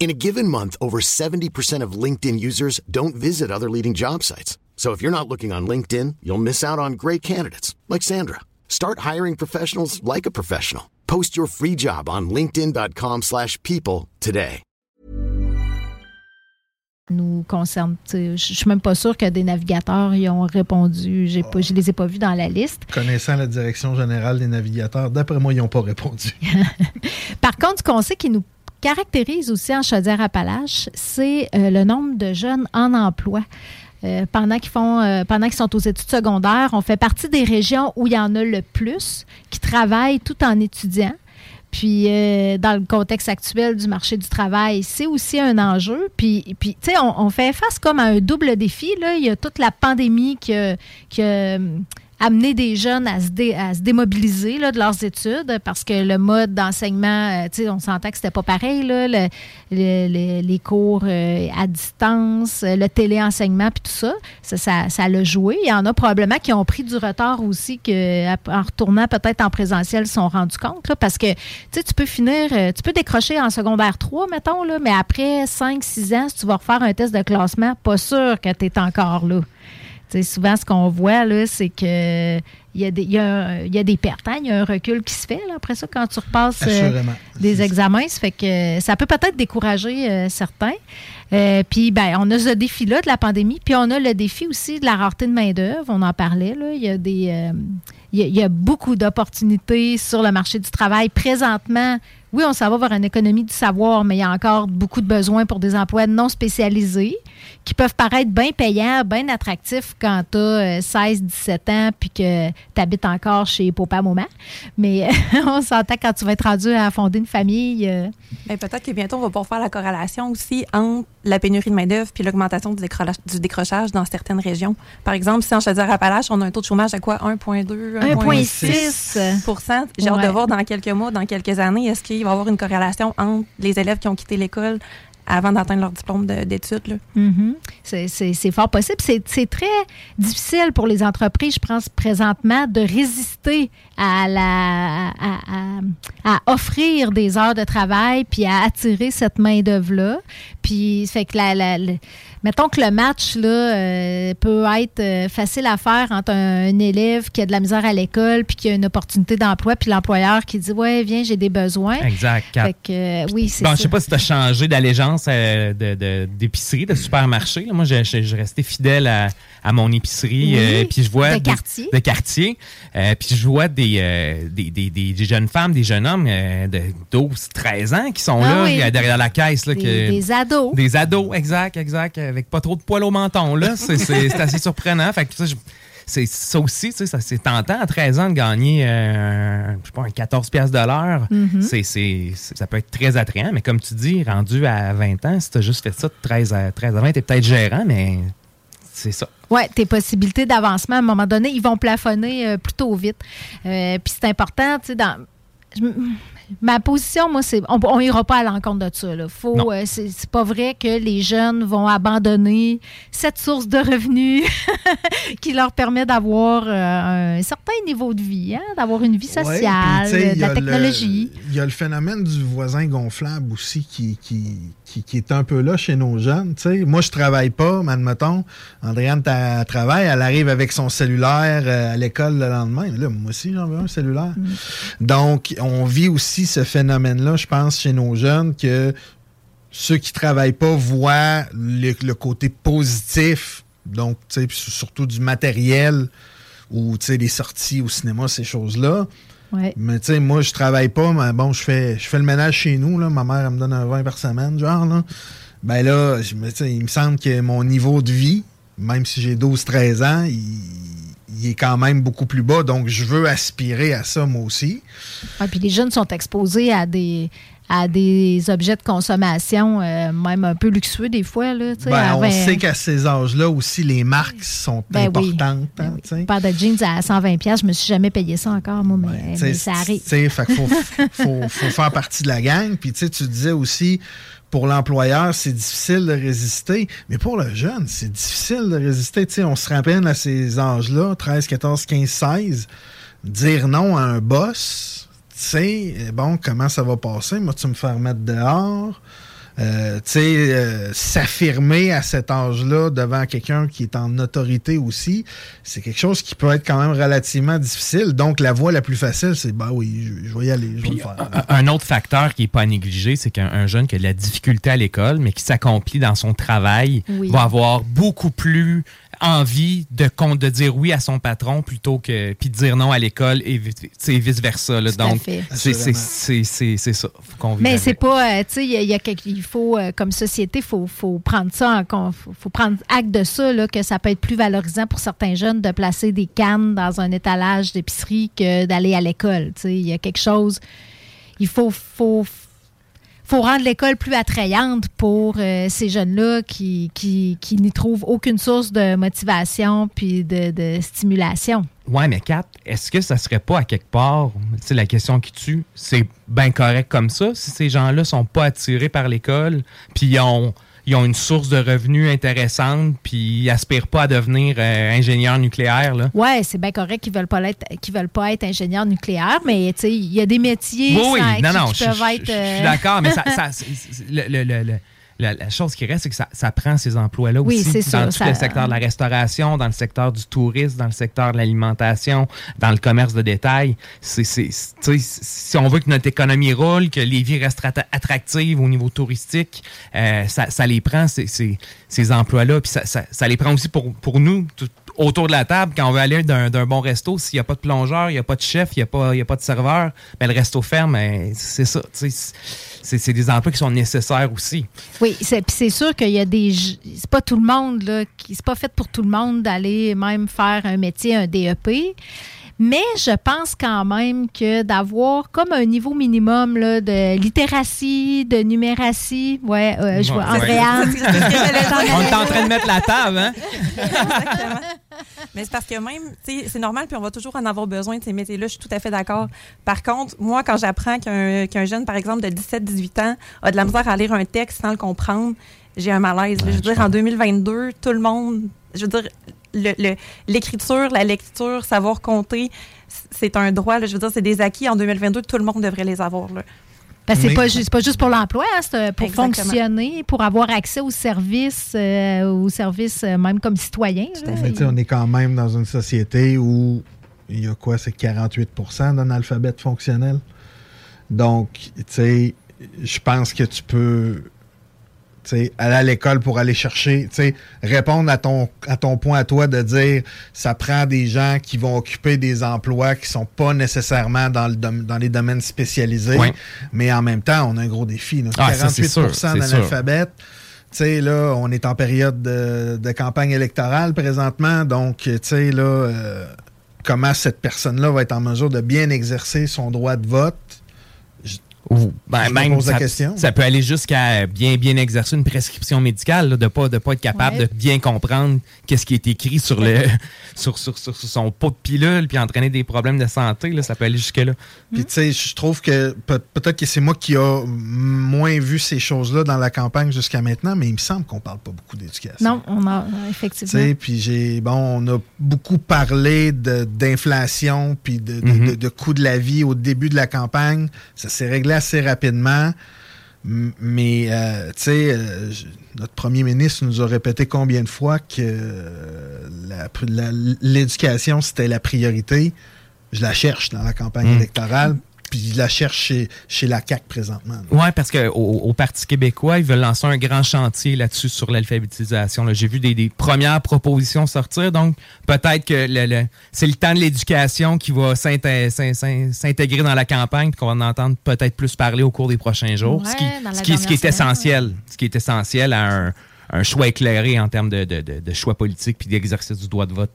In a given month, over 70% of LinkedIn users don't visit other leading job sites. So if you're not looking on LinkedIn, you'll miss out on great candidates like Sandra. Start hiring professionals like a professional. Post your free job on linkedin.com/people slash people today. nous concerne. Je suis même pas sûre que des navigateurs y ont répondu. J'ai pas, je les ai pas vus dans la liste. Connaissant la direction générale des navigateurs, d'après moi, ils n'ont pas répondu. Par contre, ce qu'on sait qui nous caractérise aussi en Chaudière-Appalaches, c'est euh, le nombre de jeunes en emploi. Euh, pendant qu'ils font, euh, pendant qu'ils sont aux études secondaires, on fait partie des régions où il y en a le plus qui travaillent tout en étudiant. Puis, dans le contexte actuel du marché du travail, c'est aussi un enjeu. Puis, puis tu sais, on, fait face comme à un double défi. Là. Il y a toute la pandémie qui qui a, amené des jeunes à se, démobiliser là, de leurs études parce que le mode d'enseignement, euh, on s'entend que c'était pas pareil. Là, le- le- le- les cours euh, à distance, le téléenseignement, puis tout ça, ça, ça, ça l'a joué. Il y en a probablement qui ont pris du retard aussi, que, en retournant peut-être en présentiel, se sont rendus compte. là, parce que tu peux finir, euh, tu peux décrocher en secondaire 3, mettons, là, mais après 5-6 ans, si tu vas refaire un test de classement, pas sûr que tu es encore là. Souvent, ce qu'on voit, là, c'est que il y, a des, il y, a il y a des pertes, hein, il y a un recul qui se fait là, après ça quand tu repasses euh, des examens. Ça fait que ça peut peut-être décourager euh, certains. Euh, puis, ben, on a ce défi-là de la pandémie, puis on a le défi aussi de la rareté de main-d'œuvre. On en parlait, là. Il y a des. il y a- il y a beaucoup d'opportunités sur le marché du travail. Présentement, oui, on s'en va vers une économie du savoir, mais il y a encore beaucoup de besoins pour des emplois non spécialisés qui peuvent paraître bien payants, bien attractifs quand tu as 16, 17 ans puis que tu habites encore chez papa, maman. Mais on s'entend quand tu vas être rendu à fonder une famille. euh, Ben, peut-être que bientôt, on va pouvoir faire la corrélation aussi entre la pénurie de main-d'œuvre puis l'augmentation du, décrochage dans certaines régions. Par exemple, si en Chaudière-Appalaches, on a un taux de chômage à quoi? 1,2 1,6% J'ai hâte de voir dans quelques mois, dans quelques années, est-ce qu'il va y avoir une corrélation entre les élèves qui ont quitté l'école avant d'atteindre leur diplôme de- d'études. Mhm. C'est- fort possible. C'est très difficile pour les entreprises, je pense, présentement, de résister à, la, à, à- à offrir des heures de travail puis à attirer cette main-d'œuvre-là. Puis, fait que la, mettons que le match là, euh, peut être euh, facile à faire entre un, un élève qui a de la misère à l'école puis qui a une opportunité d'emploi, puis l'employeur qui dit Ouais, viens, j'ai des besoins. Exact. Fait que, euh, oui, c'est Bon, ça. je sais pas si tu as changé d'allégeance euh, de- de- d'épicerie, de, supermarché. là. Moi, je, je, je restais fidèle à, à mon épicerie. Oui, euh, puis je vois de des- quartier. De quartier. Euh, puis je vois des, euh, des, des, des- des jeunes femmes, des jeunes hommes de 12, 13 ans qui sont Ah là, oui. derrière la caisse. Là, Des- que- des ados. Des ados, exact, exact. Avec pas trop de poils au menton. là. C'est assez surprenant. Fait que ça, je- c'est ça aussi, tu sais, c'est tentant à 13 ans de gagner euh, je sais pas, un 14 pièces de l'heure. Mhm. C'est- ça peut être très attrayant, mais comme tu dis, rendu à 20 ans, si tu as juste fait ça de 13 à, 13 à 20, tu es peut-être gérant, mais c'est ça. Oui, tes possibilités d'avancement, à un moment donné, ils vont plafonner euh, plutôt vite. Euh, Puis c'est important, tu sais, dans. Ma position, moi, c'est. On n'ira pas à l'encontre de ça. Là. Faut, Non. euh, c'est pas vrai que les jeunes vont abandonner cette source de revenus qui leur permet d'avoir euh, un certain niveau de vie, hein, d'avoir une vie sociale, de il y la a le- technologie. Il y a le phénomène du voisin gonflable aussi qui, qui, qui, qui est un peu là chez nos jeunes. tu sais. Moi, je travaille pas, mais admettons, Andréane travaille, elle arrive avec son cellulaire euh, à l'école le lendemain. Là, moi aussi, j'en veux un cellulaire. Donc, on vit aussi ce phénomène-là, je pense, chez nos jeunes, que ceux qui travaillent pas voient le, le côté positif, donc, surtout du matériel ou les sorties au cinéma, ces choses-là. Ouais. Mais tu sais, moi, je travaille pas, mais bon, je fais, je fais le ménage chez nous. Là. Ma mère, elle me donne un 20 par semaine, genre. Là. Ben là, je il me semble que mon niveau de vie, même si j'ai 12-13 ans, il, il est quand même beaucoup plus bas. Donc, je veux aspirer à ça, moi aussi. Ouais, puis les jeunes sont exposés à des à des objets de consommation, euh, même un peu luxueux des fois. Là, Ben, à on 20 sait qu'à ces âges-là aussi, les marques sont Ben oui. importantes. hein, tu sais. Une paire de jeans à 120$, piastres, je me suis jamais payé ça encore, moi, mais, mais ça arrive. qu'il faut, faut, faut faire partie de la gang. Puis tu disais aussi, pour l'employeur, c'est difficile de résister. Mais pour le jeune, c'est difficile de résister. Tu sais, on se rappelle à ces âges-là, 13, 14, 15, 16, dire non à un boss, tu sais, eh, bon, comment ça va passer? Moi, tu me fais remettre dehors. Euh, tu sais, euh, s'affirmer à cet âge-là devant quelqu'un qui est en autorité aussi, c'est quelque chose qui peut être quand même relativement difficile. Donc, la voie la plus facile, c'est bah oui, je, je vais y aller, je vais le faire. Un- Un autre facteur qui n'est pas à négliger, c'est qu'un un jeune qui a de la difficulté à l'école, mais qui s'accomplit dans son travail, Oui. va avoir beaucoup plus envie de, de dire oui à son patron plutôt que puis de dire non à l'école et vice versa. Là. Tout à Donc, fait. c'est c'est- Assurément. c'est- c'est- c'est ça. Faut Mais c'est pas, euh, tu sais, il y a- il y a quelque- il faut, euh, comme société, il faut, faut prendre ça, en faut, faut prendre acte de ça, là, que ça peut être plus valorisant pour certains jeunes de placer des cannes dans un étalage d'épicerie que d'aller à l'école. Tu sais, il y a quelque chose, il faut, faut, faut rendre l'école plus attrayante pour euh, ces jeunes-là qui, n'y trouvent aucune source de motivation puis de, stimulation. Ouais, mais Kat, est-ce que ça serait pas à quelque part, sais, la question qui tue, c'est bien correct comme ça, si ces gens-là sont pas attirés par l'école, puis ils ont, ils ont une source de revenus intéressante, puis ils aspirent pas à devenir euh, ingénieur nucléaire, là. Ouais, c'est bien correct qu'ils veulent pas être, qu'ils veulent pas être ingénieurs nucléaires, mais il y a des métiers Oui, oui, sans- non, qui, non, qui je, peuvent je- être. je- je euh, suis d'accord, mais ça, ça- le- le- le- la, la chose qui reste, c'est que ça, ça prend ces emplois-là Oui, aussi. dans sûr, tout ça- le secteur de la restauration, dans le secteur du tourisme, dans le secteur de l'alimentation, dans le commerce de détail. C'est, si on veut que notre économie roule, que les vies restent attra- attractives au niveau touristique, euh, ça, ça les prend, ces, ces- ces emplois-là. Puis ça, ça- ça les prend aussi pour, pour nous, tout- autour de la table, quand on veut aller d'un, d'un bon resto, s'il n'y a pas de plongeur, il n'y a pas de chef, il n'y a, pas- a pas de serveur, ben, le resto ferme, ben, c'est ça. C'est, c'est des emplois qui sont nécessaires aussi. Oui, c'est, c'est sûr qu'il y a des. C'est pas tout le monde, là, qui, c'est pas fait pour tout le monde d'aller même faire un métier, un DEP. Mais je pense quand même que d'avoir comme un niveau minimum là, de littératie, de numératie, ouais, euh, je vois. Andréane. On est en train de mettre la table, hein? Exactement. Mais c'est parce que même, tu sais, c'est normal, puis on va toujours en avoir besoin de ces métiers-là. Je suis tout à fait d'accord. Par contre, moi, quand j'apprends qu'un jeune, par exemple, de 17-18 ans, a de la misère à lire un texte sans le comprendre, j'ai un malaise. je veux dire, en 2022, tout le monde, je veux dire, le- le- l'écriture, la lecture, savoir compter, c'est un droit. là. je veux dire, c'est des acquis. En 2022, tout le monde devrait les avoir. Là. Ben, c'est pas, pas juste pour l'emploi, hein, c'est euh, pour Exactement. fonctionner, pour avoir accès aux services, euh, aux services euh, même comme citoyen. là. On est quand même dans une société où il y a quoi, c'est 48 d'analphabètes fonctionnels. Donc, tu sais, je pense que tu peux tu sais, aller à l'école pour aller chercher, tu sais, répondre à ton, à ton point à toi de dire ça prend des gens qui vont occuper des emplois qui sont pas nécessairement dans, le dans les domaines spécialisés, mais en même temps, on a un gros défi. là. Ah, ça, c'est 48 sûr, c'est sûr. d'analphabètes. Tu sais, là, on est en période de, de campagne électorale présentement, donc, tu sais, là, euh, comment cette personne-là va être en mesure de bien exercer son droit de vote? Ou, ben, même, pose la ça, question. ça peut aller jusqu'à bien, bien exercer une prescription médicale, là, de ne pas, de pas être capable Ouais. de bien comprendre qu'est-ce qui est écrit sur, le, sur, sur, sur, sur son pot de pilule, puis entraîner des problèmes de santé. Là, ça peut aller jusque-là. Puis, tu sais, je trouve que peut- peut-être que c'est moi qui a moins vu ces choses-là dans la campagne jusqu'à maintenant, mais il me semble qu'on parle pas beaucoup d'éducation. Non, on a Tu effectivement. puis j'ai bon, on a beaucoup parlé d'inflation puis de, de, Mhm. de- de coût de la vie au début de la campagne. Ça s'est réglé assez rapidement. Mais, euh, tu sais, euh, notre premier ministre nous a répété combien de fois que euh, l'éducation, c'était la priorité. Je la cherche dans la campagne Mhm. électorale. Puis ils la cherchent chez, chez la CAQ présentement. Oui, parce qu'au au Parti québécois, ils veulent lancer un grand chantier là-dessus sur l'alphabétisation. là. J'ai vu des, des premières propositions sortir, donc peut-être que le- le- c'est le temps de l'éducation qui va s'inté- s'in- s'in- s'intégrer dans la campagne, qu'on va en entendre peut-être plus parler au cours des prochains jours. ce qui, Ouais, dans la ce qui- ce qui est essentiel, ce qui est essentiel à un, un choix éclairé en termes de, de- de- de choix politique puis d'exercice du droit de vote.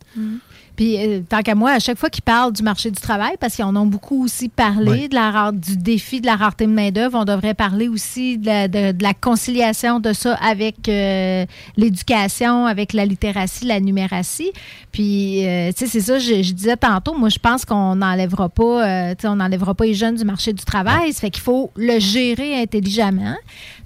Puis, euh, tant qu'à moi, à chaque fois qu'ils parlent du marché du travail, parce qu'ils en ont beaucoup aussi parlé, de la rare- du défi de la rareté de main-d'œuvre, on devrait parler aussi de la, de- de la conciliation de ça avec euh, l'éducation, avec la littératie, la numératie. Puis, euh, tu sais, c'est ça, je, je disais tantôt, moi, je pense qu'on n'enlèvera pas, tu sais, on n'enlèvera pas les jeunes du marché du travail. Ça fait qu'il faut le gérer intelligemment.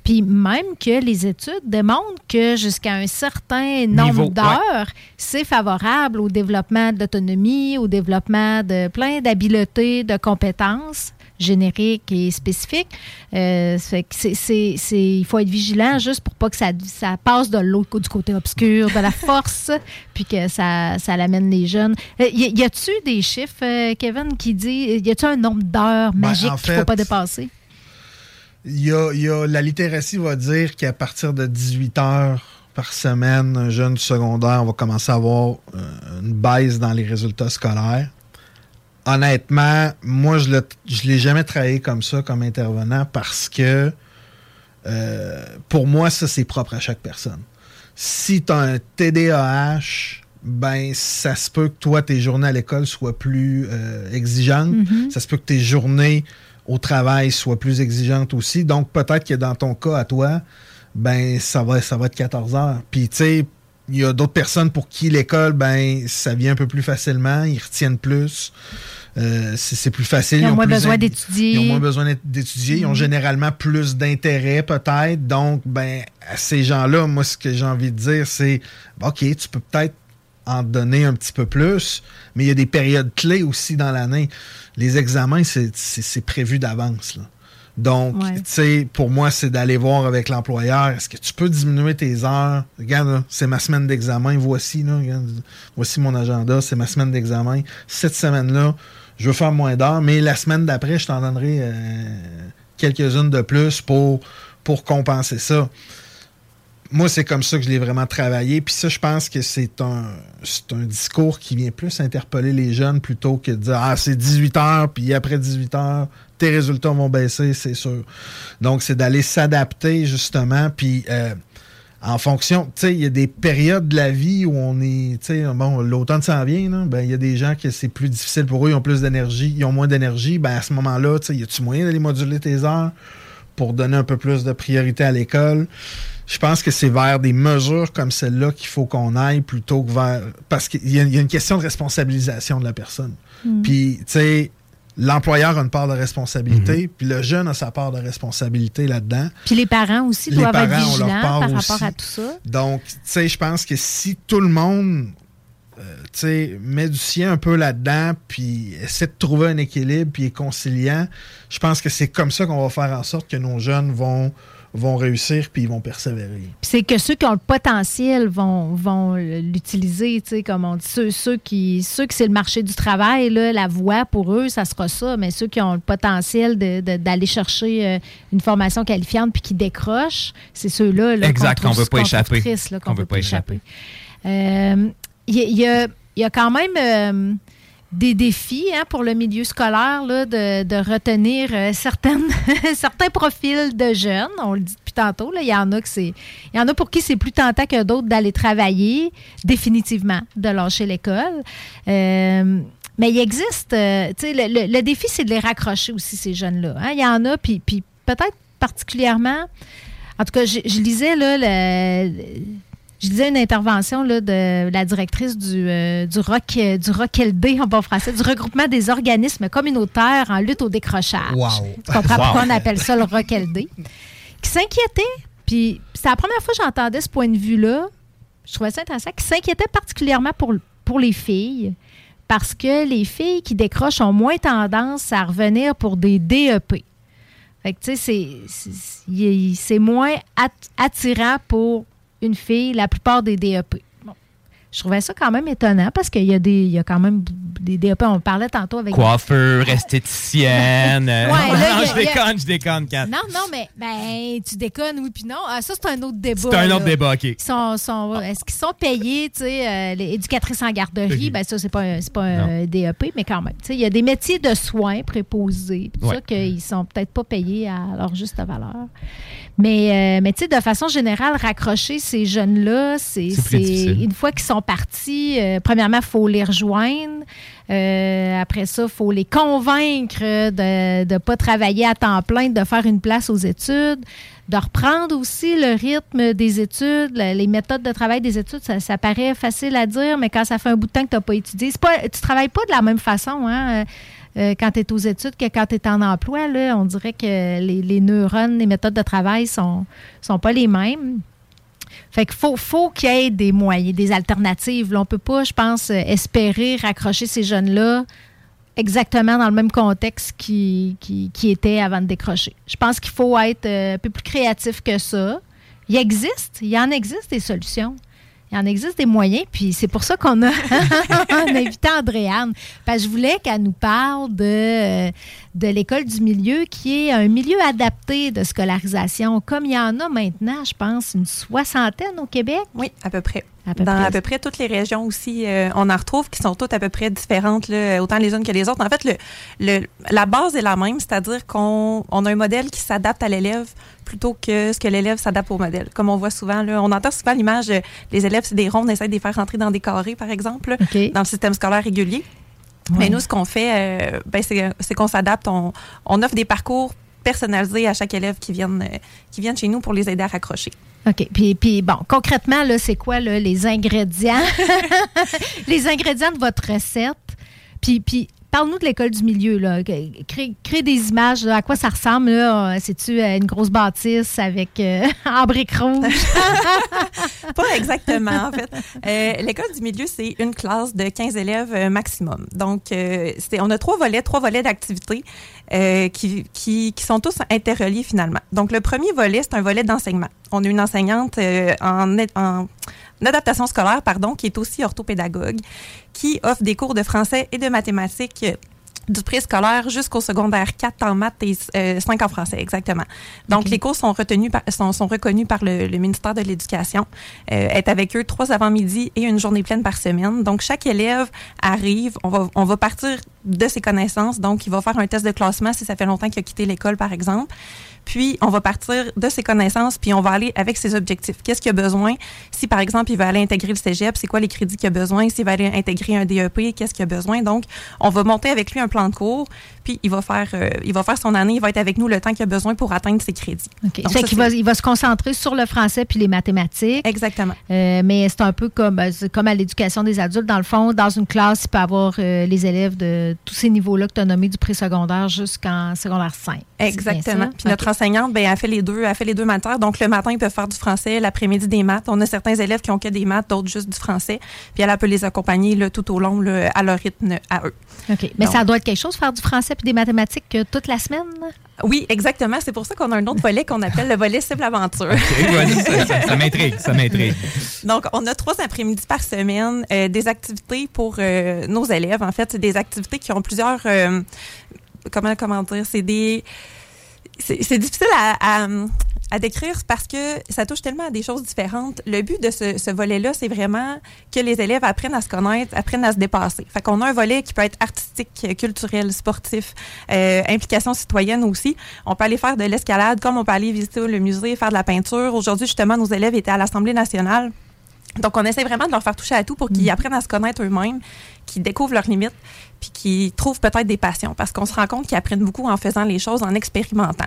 Puis, même que les études démontrent que jusqu'à un certain nombre ouais. d'heures, c'est favorable au développement de l'autonomie, au développement de plein d'habiletés, de compétences génériques et spécifiques. Euh, ça fait que c'est- c'est- c'est- il faut être vigilant juste pour pas que ça, ça passe de l'autre côté, du côté obscur, de la force, puis que ça, ça l'amène les jeunes. Euh, Y, y a-tu des chiffres, euh, Kevin, qui dit, y a-tu un nombre d'heures Ben, magiques en qu'il faut pas dépasser? Y a, y a- la littératie va dire qu'à partir de 18 heures par semaine, un jeune secondaire va commencer à avoir euh, une baisse dans les résultats scolaires. Honnêtement, moi, je ne l'ai jamais travaillé comme ça, comme intervenant, parce que euh, pour moi, ça, c'est propre à chaque personne. Si tu as un TDAH, ben, ça se peut que toi, tes journées à l'école soient plus euh, exigeantes. Mhm. Ça se peut que tes journées au travail soient plus exigeantes aussi. Donc, peut-être que dans ton cas, à toi, ben, ça va, ça va être 14 heures. Puis, tu sais, il y a d'autres personnes pour qui l'école, ben, ça vient un peu plus facilement, ils retiennent plus. Euh, c'est plus facile. Ils ont moins besoin d'étudier. Ils ont moins besoin d'étudier. Ils ont Mhm. généralement plus d'intérêt, peut-être. Donc, ben, à ces gens-là, moi, ce que j'ai envie de dire, c'est OK, tu peux peut-être en donner un petit peu plus, mais il y a des périodes clés aussi dans l'année. Les examens, c'est prévu d'avance. Donc, Ouais. tu sais, pour moi, c'est d'aller voir avec l'employeur, est-ce que tu peux diminuer tes heures? Regarde, c'est ma semaine d'examen, voici, là, regarde, voici mon agenda, c'est ma semaine d'examen. Cette semaine-là, je veux faire moins d'heures, mais la semaine d'après, je t'en donnerai euh, quelques-unes de plus pour, pour compenser ça. Moi, c'est comme ça que je l'ai vraiment travaillé. Puis ça, je pense que c'est un, un discours qui vient plus interpeller les jeunes plutôt que de dire Ah, c'est 18 heures, puis après 18 heures, tes résultats vont baisser, c'est sûr. Donc, c'est d'aller s'adapter, justement. Puis, euh, en fonction, tu sais, il y a des périodes de la vie où on est, tu sais, bon, l'automne s'en vient, là, ben, il y a des gens que c'est plus difficile pour eux, ils ont plus d'énergie, ils ont moins d'énergie, ben, à ce moment-là, tu sais, y a-tu moyen d'aller moduler tes heures pour donner un peu plus de priorité à l'école? Je pense que c'est vers des mesures comme celle-là qu'il faut qu'on aille plutôt que vers. Parce qu'il y, a il y a une question de responsabilisation de la personne. Mm. Puis, tu sais, l'employeur a une part de responsabilité, puis le jeune a sa part de responsabilité là-dedans. Puis les parents aussi Les doivent parents être ont leur vigilants part par aussi. rapport à tout ça. Donc, tu sais, je pense que si tout le monde euh, tu sais, met du sien un peu là-dedans, puis essaie de trouver un équilibre, puis est conciliant, je pense que c'est comme ça qu'on va faire en sorte que nos jeunes vont, vont réussir, puis ils vont persévérer. C'est que ceux qui ont le potentiel vont, vont l'utiliser, tu sais, comme on dit. Ceux, ceux qui, ceux que c'est le marché du travail, là, la voie pour eux, ça sera ça. Mais ceux qui ont le potentiel de- de- d'aller chercher euh, une formation qualifiante puis qui décrochent, c'est ceux-là. là, Exact, qu'on qu'on veut pas échapper. qu'on Qu'on veut pas échapper. Euh, Il y, a- il y a, il y a quand même euh, des défis hein, pour le milieu scolaire de, retenir euh, certains profils de jeunes. On le dit depuis tantôt. là, Il y en a que c'est, il y en a pour qui c'est plus tentant que d'autres d'aller travailler, définitivement, de lâcher l'école. Euh, mais il existe, euh, le, le- le défi, c'est de les raccrocher aussi, ces jeunes-là. hein. Il y en a, puis, puis peut-être particulièrement, en tout cas, je, je lisais là, le- je lisais une intervention là, de la directrice du, euh, du, ROC, euh, du ROCLD en bon français, du regroupement des organismes communautaires en lutte au décrochage. Wow. Tu comprends Wow. pourquoi on appelle ça le ROCLD? Qui s'inquiétait, puis c'est la première fois que j'entendais ce point de vue-là, je trouvais ça intéressant, qui s'inquiétait particulièrement pour, pour les filles, parce que les filles qui décrochent ont moins tendance à revenir pour des DEP. Fait que, tu sais, c'est- moins at- attirant pour une fille, la plupart des DEP. Bon. Je trouvais ça quand même étonnant parce qu'il y, a des- il y a quand même des DEP. On parlait tantôt avec. Coiffeur, esthéticienne. Ouais, là, non, a- je a- déconne, je déconne, Kat. Non, non, mais ben, tu déconnes, oui, puis non. Ah, ça, c'est un autre débat. C'est un là. autre débat, OK. Ils sont, sont- Est-ce qu'ils sont payés, tu sais, euh, les éducatrices en garderie? Ok. Ben, ça, c'est pas, un- pas un DEP, mais quand même. Tu sais, il y a des métiers de soins préposés, puis Ouais. ça, qu'ils sont peut-être pas payés à leur juste valeur. Mais, euh, mais tu sais, de façon générale, raccrocher ces jeunes-là, c'est une fois qu'ils sont partis, euh, premièrement, il faut les rejoindre. Euh, après ça, il faut les convaincre de ne pas travailler à temps plein, de faire une place aux études, de reprendre aussi le rythme des études, le- les méthodes de travail des études. Ça, ça paraît facile à dire, mais quand ça fait un bout de temps que tu n'as pas étudié, c'est pas, tu travailles pas de la même façon. Hein? Euh, quand tu es aux études que quand tu es en emploi, on dirait que les, neurones, les méthodes de travail sont, sont pas les mêmes. Fait qu'il faut, faut qu'il y ait des moyens, des alternatives. On peut pas, je pense, euh, espérer raccrocher ces jeunes-là exactement dans le même contexte qui, qui, qui était avant de décrocher. Je pense qu'il faut être euh, un peu plus créatif que ça. Il existe, il en existe des solutions. Il en existe des moyens, puis c'est pour ça qu'on a, invité Andréane. Parce que je voulais qu'elle nous parle de, de l'école du milieu, qui est un milieu adapté de scolarisation, comme il y en a maintenant, je pense, une soixantaine au Québec. Oui, à peu près. À peu Dans près. à peu près toutes les régions aussi, euh, on en retrouve qui sont toutes à peu près différentes, là, autant les unes que les autres. En fait, le, le- la base est la même, c'est-à-dire qu'on on a un modèle qui s'adapte à l'élève plutôt que ce que l'élève s'adapte au modèle. Comme on voit souvent, là, on entend souvent l'image, euh, les élèves, c'est des ronds, on essaie de les faire rentrer dans des carrés, par exemple, dans le système scolaire régulier. Mais nous, ce qu'on fait, euh, ben, c'est qu'on s'adapte, on, on offre des parcours personnalisés à chaque élève qui viennent, qui viennent chez nous pour les aider à raccrocher. OK. Puis, puis bon, concrètement, là, c'est quoi les ingrédients? les ingrédients de votre recette. Puis, puis parle-nous de l'école du milieu. Là. Crée, des images. À quoi ça ressemble? là? C'est-tu euh, une grosse bâtisse avec euh, en briques rouges? Pas exactement, en fait. Euh, L'école du milieu, c'est une classe de 15 élèves euh, maximum. Donc, euh, on a trois volets, trois volets d'activité euh, qui, qui, qui sont tous interreliés finalement. Donc, le premier volet, c'est un volet d'enseignement. On a une enseignante euh, en, en adaptation scolaire, pardon, qui est aussi orthopédagogue, qui offre des cours de français et de mathématiques euh, du préscolaire jusqu'au secondaire 4 en maths et euh, 5 en français, exactement. Donc, les cours sont, retenus par- sont, sont reconnus par le, le ministère de l'Éducation. Euh, est avec eux trois avant-midi et une journée pleine par semaine. Donc, chaque élève arrive, on va, on va partir de ses connaissances. Donc, il va faire un test de classement si ça fait longtemps qu'il a quitté l'école, par exemple. Puis, on va partir de ses connaissances, puis on va aller avec ses objectifs. Qu'est-ce qu'il a besoin? Si, par exemple, il va aller intégrer le cégep, c'est quoi les crédits qu'il a besoin? S'il va aller intégrer un DEP, qu'est-ce qu'il a besoin? Donc, on va monter avec lui un plan de cours, puis il va faire, euh, il va faire son année, il va être avec nous le temps qu'il a besoin pour atteindre ses crédits. OK. Donc, Fait ça, qu'il c'est- va, il va se concentrer sur le français puis les mathématiques. Exactement. Euh, mais c'est un peu comme, euh, comme à l'éducation des adultes. Dans le fond, dans une classe, il peut avoir euh, les élèves de tous ces niveaux-là que tu as nommés du préscolaire jusqu'en secondaire 5. C'est bien Exactement. Puis notre enseignante, ben, elle fait les deux, elle fait les deux matières. Donc le matin, ils peuvent faire du français, l'après-midi des maths. On a certains élèves qui ont que des maths, d'autres juste du français. Puis elle, elle peut les accompagner là, tout au long là, à leur rythme à eux. OK. Mais Donc- ça doit être quelque chose, faire du français puis des mathématiques euh, toute la semaine? Oui, exactement. C'est pour ça qu'on a un autre volet qu'on appelle le volet cible aventure. Ça, ça- ça m'intrigue, ça m'intrigue. Donc, on a trois après-midi par semaine, euh, des activités pour euh, nos élèves. En fait, c'est des activités qui ont plusieurs. euh, comment, comment dire? C'est des. C'est c'est difficile à, à, à décrire parce que ça touche tellement à des choses différentes. Le but de ce, ce volet-là, c'est vraiment que les élèves apprennent à se connaître, apprennent à se dépasser. Fait qu'on a un volet qui peut être artistique, culturel, sportif, euh, implication citoyenne aussi. On peut aller faire de l'escalade, comme on peut aller visiter le musée, faire de la peinture. Aujourd'hui, justement, nos élèves étaient à l'Assemblée nationale. Donc, on essaie vraiment de leur faire toucher à tout pour qu'ils apprennent à se connaître eux-mêmes, qu'ils découvrent leurs limites, puis qu'ils trouvent peut-être des passions. Parce qu'on se rend compte qu'ils apprennent beaucoup en faisant les choses, en expérimentant.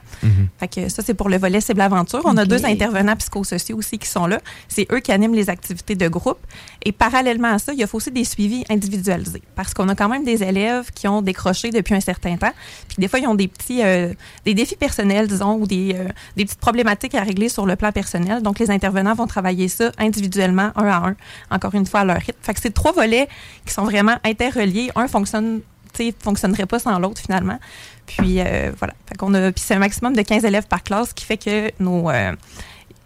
Fait que ça, c'est pour le volet cible aventure. On a deux intervenants psychosociaux aussi qui sont là. C'est eux qui animent les activités de groupe. Et parallèlement à ça, il y a aussi des suivis individualisés. Parce qu'on a quand même des élèves qui ont décroché depuis un certain temps. Puis des fois, ils ont des petits euh, des défis personnels, disons, ou des, euh, des petites problématiques à régler sur le plan personnel. Donc, les intervenants vont travailler ça individuellement, un à un, encore une fois à leur rythme. Fait que c'est trois volets qui sont vraiment interreliés. Un fonctionne fonctionnerait pas sans l'autre finalement. Puis euh, voilà. A, puis c'est un maximum de 15 élèves par classe, qui fait que nos, euh,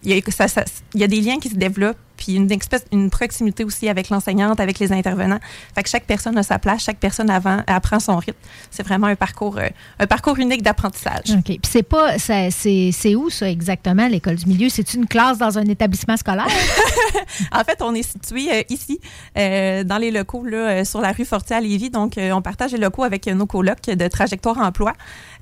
il y a des liens qui se développent puis une, espèce, une proximité aussi avec l'enseignante, avec les intervenants. Fait que chaque personne a sa place, chaque personne avant, apprend son rythme. C'est vraiment un parcours, euh, un parcours unique d'apprentissage. OK. Puis c'est pas, c'est où ça exactement, l'école du milieu? C'est une classe dans un établissement scolaire? En fait, on est situé euh, ici, euh, dans les locaux, là, sur la rue Fortier à Lévis. Donc, on partage les locaux avec nos colocs de Trajectoire Emploi.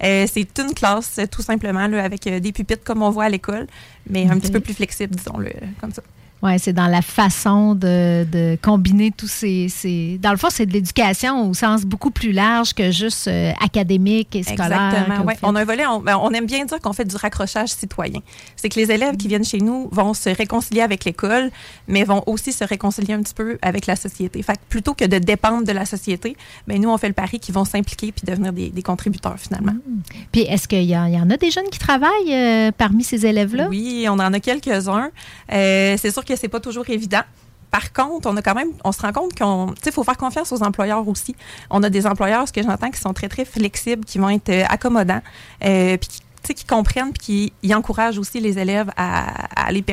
C'est une classe, tout simplement, là, avec des pupitres comme on voit à l'école, mais un petit peu plus flexible, disons-le, comme ça. Oui, c'est dans la façon de, de combiner tous ces, ces- Dans le fond, c'est de l'éducation au sens beaucoup plus large que juste euh, académique et scolaire. Exactement. faites. On a un volet, on, ben, on aime bien dire qu'on fait du raccrochage citoyen. C'est que les élèves qui viennent chez nous vont se réconcilier avec l'école, mais vont aussi se réconcilier un petit peu avec la société. Fait que plutôt que de dépendre de la société, ben, nous, on fait le pari qu'ils vont s'impliquer puis devenir des, des contributeurs finalement. Puis est-ce qu'il y, en- il y en a des jeunes qui travaillent euh, parmi ces élèves-là? Oui, on en a quelques-uns. Euh, c'est sûr que c'est pas toujours évident. Par contre, on a quand même, on se rend compte qu'on, tu sais, faut faire confiance aux employeurs aussi. On a des employeurs, ce que j'entends, qui sont très très flexibles, qui vont être euh, accommodants, euh, puis qui, comprennent, puis qui encouragent aussi les élèves à, à aller,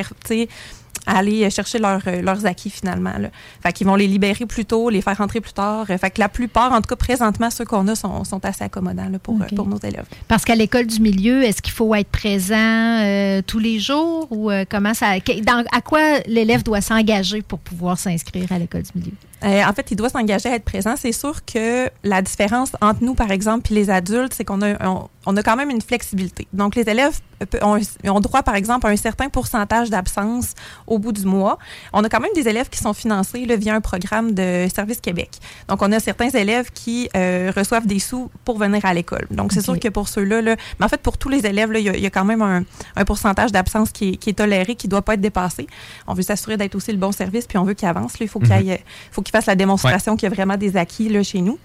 à aller chercher leur, euh, leurs acquis finalement. Là. Fait qu'ils vont les libérer plus tôt, les faire rentrer plus tard. Euh, Fait que la plupart, en tout cas présentement, ceux qu'on a sont, sont assez accommodants là, pour, euh, pour nos élèves. Parce qu'à l'école du milieu, est-ce qu'il faut être présent euh, tous les jours ou euh, comment ça. dans- à quoi l'élève doit s'engager pour pouvoir s'inscrire à l'école du milieu? Euh, en fait, il doit s'engager à être présent. C'est sûr que la différence entre nous, par exemple, puis les adultes, c'est qu'on a, on, on a quand même une flexibilité. Donc, les élèves ont, ont droit, par exemple, à un certain pourcentage d'absence au bout du mois. On a quand même des élèves qui sont financés là, via un programme de Service Québec. Donc, on a certains élèves qui euh, reçoivent des sous pour venir à l'école. Donc, c'est sûr que pour ceux-là, là, mais en fait, pour tous les élèves, là, il y, a- il y a quand même un, un pourcentage d'absence qui, est- qui est toléré, qui ne doit pas être dépassé. On veut s'assurer d'être aussi le bon service, puis on veut qu'il avance. là. Il faut qu'il faut qu'il fasse la démonstration qu'il y a vraiment des acquis là, chez nous.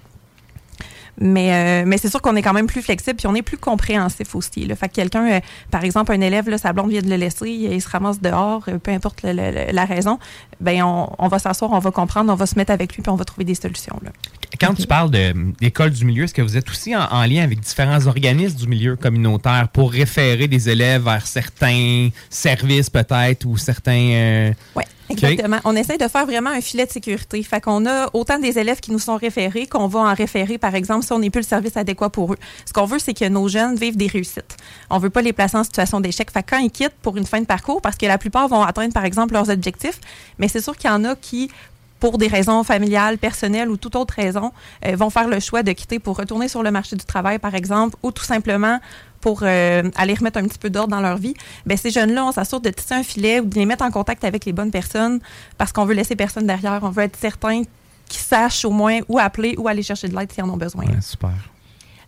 Mais, euh, mais c'est sûr qu'on est quand même plus flexible puis on est plus compréhensif aussi. Là. Fait que quelqu'un, euh, par exemple, un élève, là, sa blonde vient de le laisser, il se ramasse dehors, euh, peu importe le- le- la raison, ben on, on va s'asseoir, on va comprendre, on va se mettre avec lui puis on va trouver des solutions. Là. Quand tu parles d'école du milieu, est-ce que vous êtes aussi en, en lien avec différents organismes du milieu communautaire pour référer des élèves vers certains services peut-être ou certains... euh, Oui, Exactement. On essaie de faire vraiment un filet de sécurité. Fait qu'on a autant des élèves qui nous sont référés qu'on va en référer, par exemple, si on n'est plus le service adéquat pour eux. Ce qu'on veut, c'est que nos jeunes vivent des réussites. On veut pas les placer en situation d'échec. Fait quand ils quittent pour une fin de parcours, parce que la plupart vont atteindre, par exemple, leurs objectifs, mais c'est sûr qu'il y en a qui pour des raisons familiales, personnelles ou toute autre raison, euh, vont faire le choix de quitter pour retourner sur le marché du travail, par exemple, ou tout simplement pour euh, aller remettre un petit peu d'ordre dans leur vie. Ben, ces jeunes-là, on s'assure de tisser un filet ou de les mettre en contact avec les bonnes personnes parce qu'on veut laisser personne derrière. On veut être certain qu'ils sachent au moins où appeler ou aller chercher de l'aide s'ils en ont besoin. super.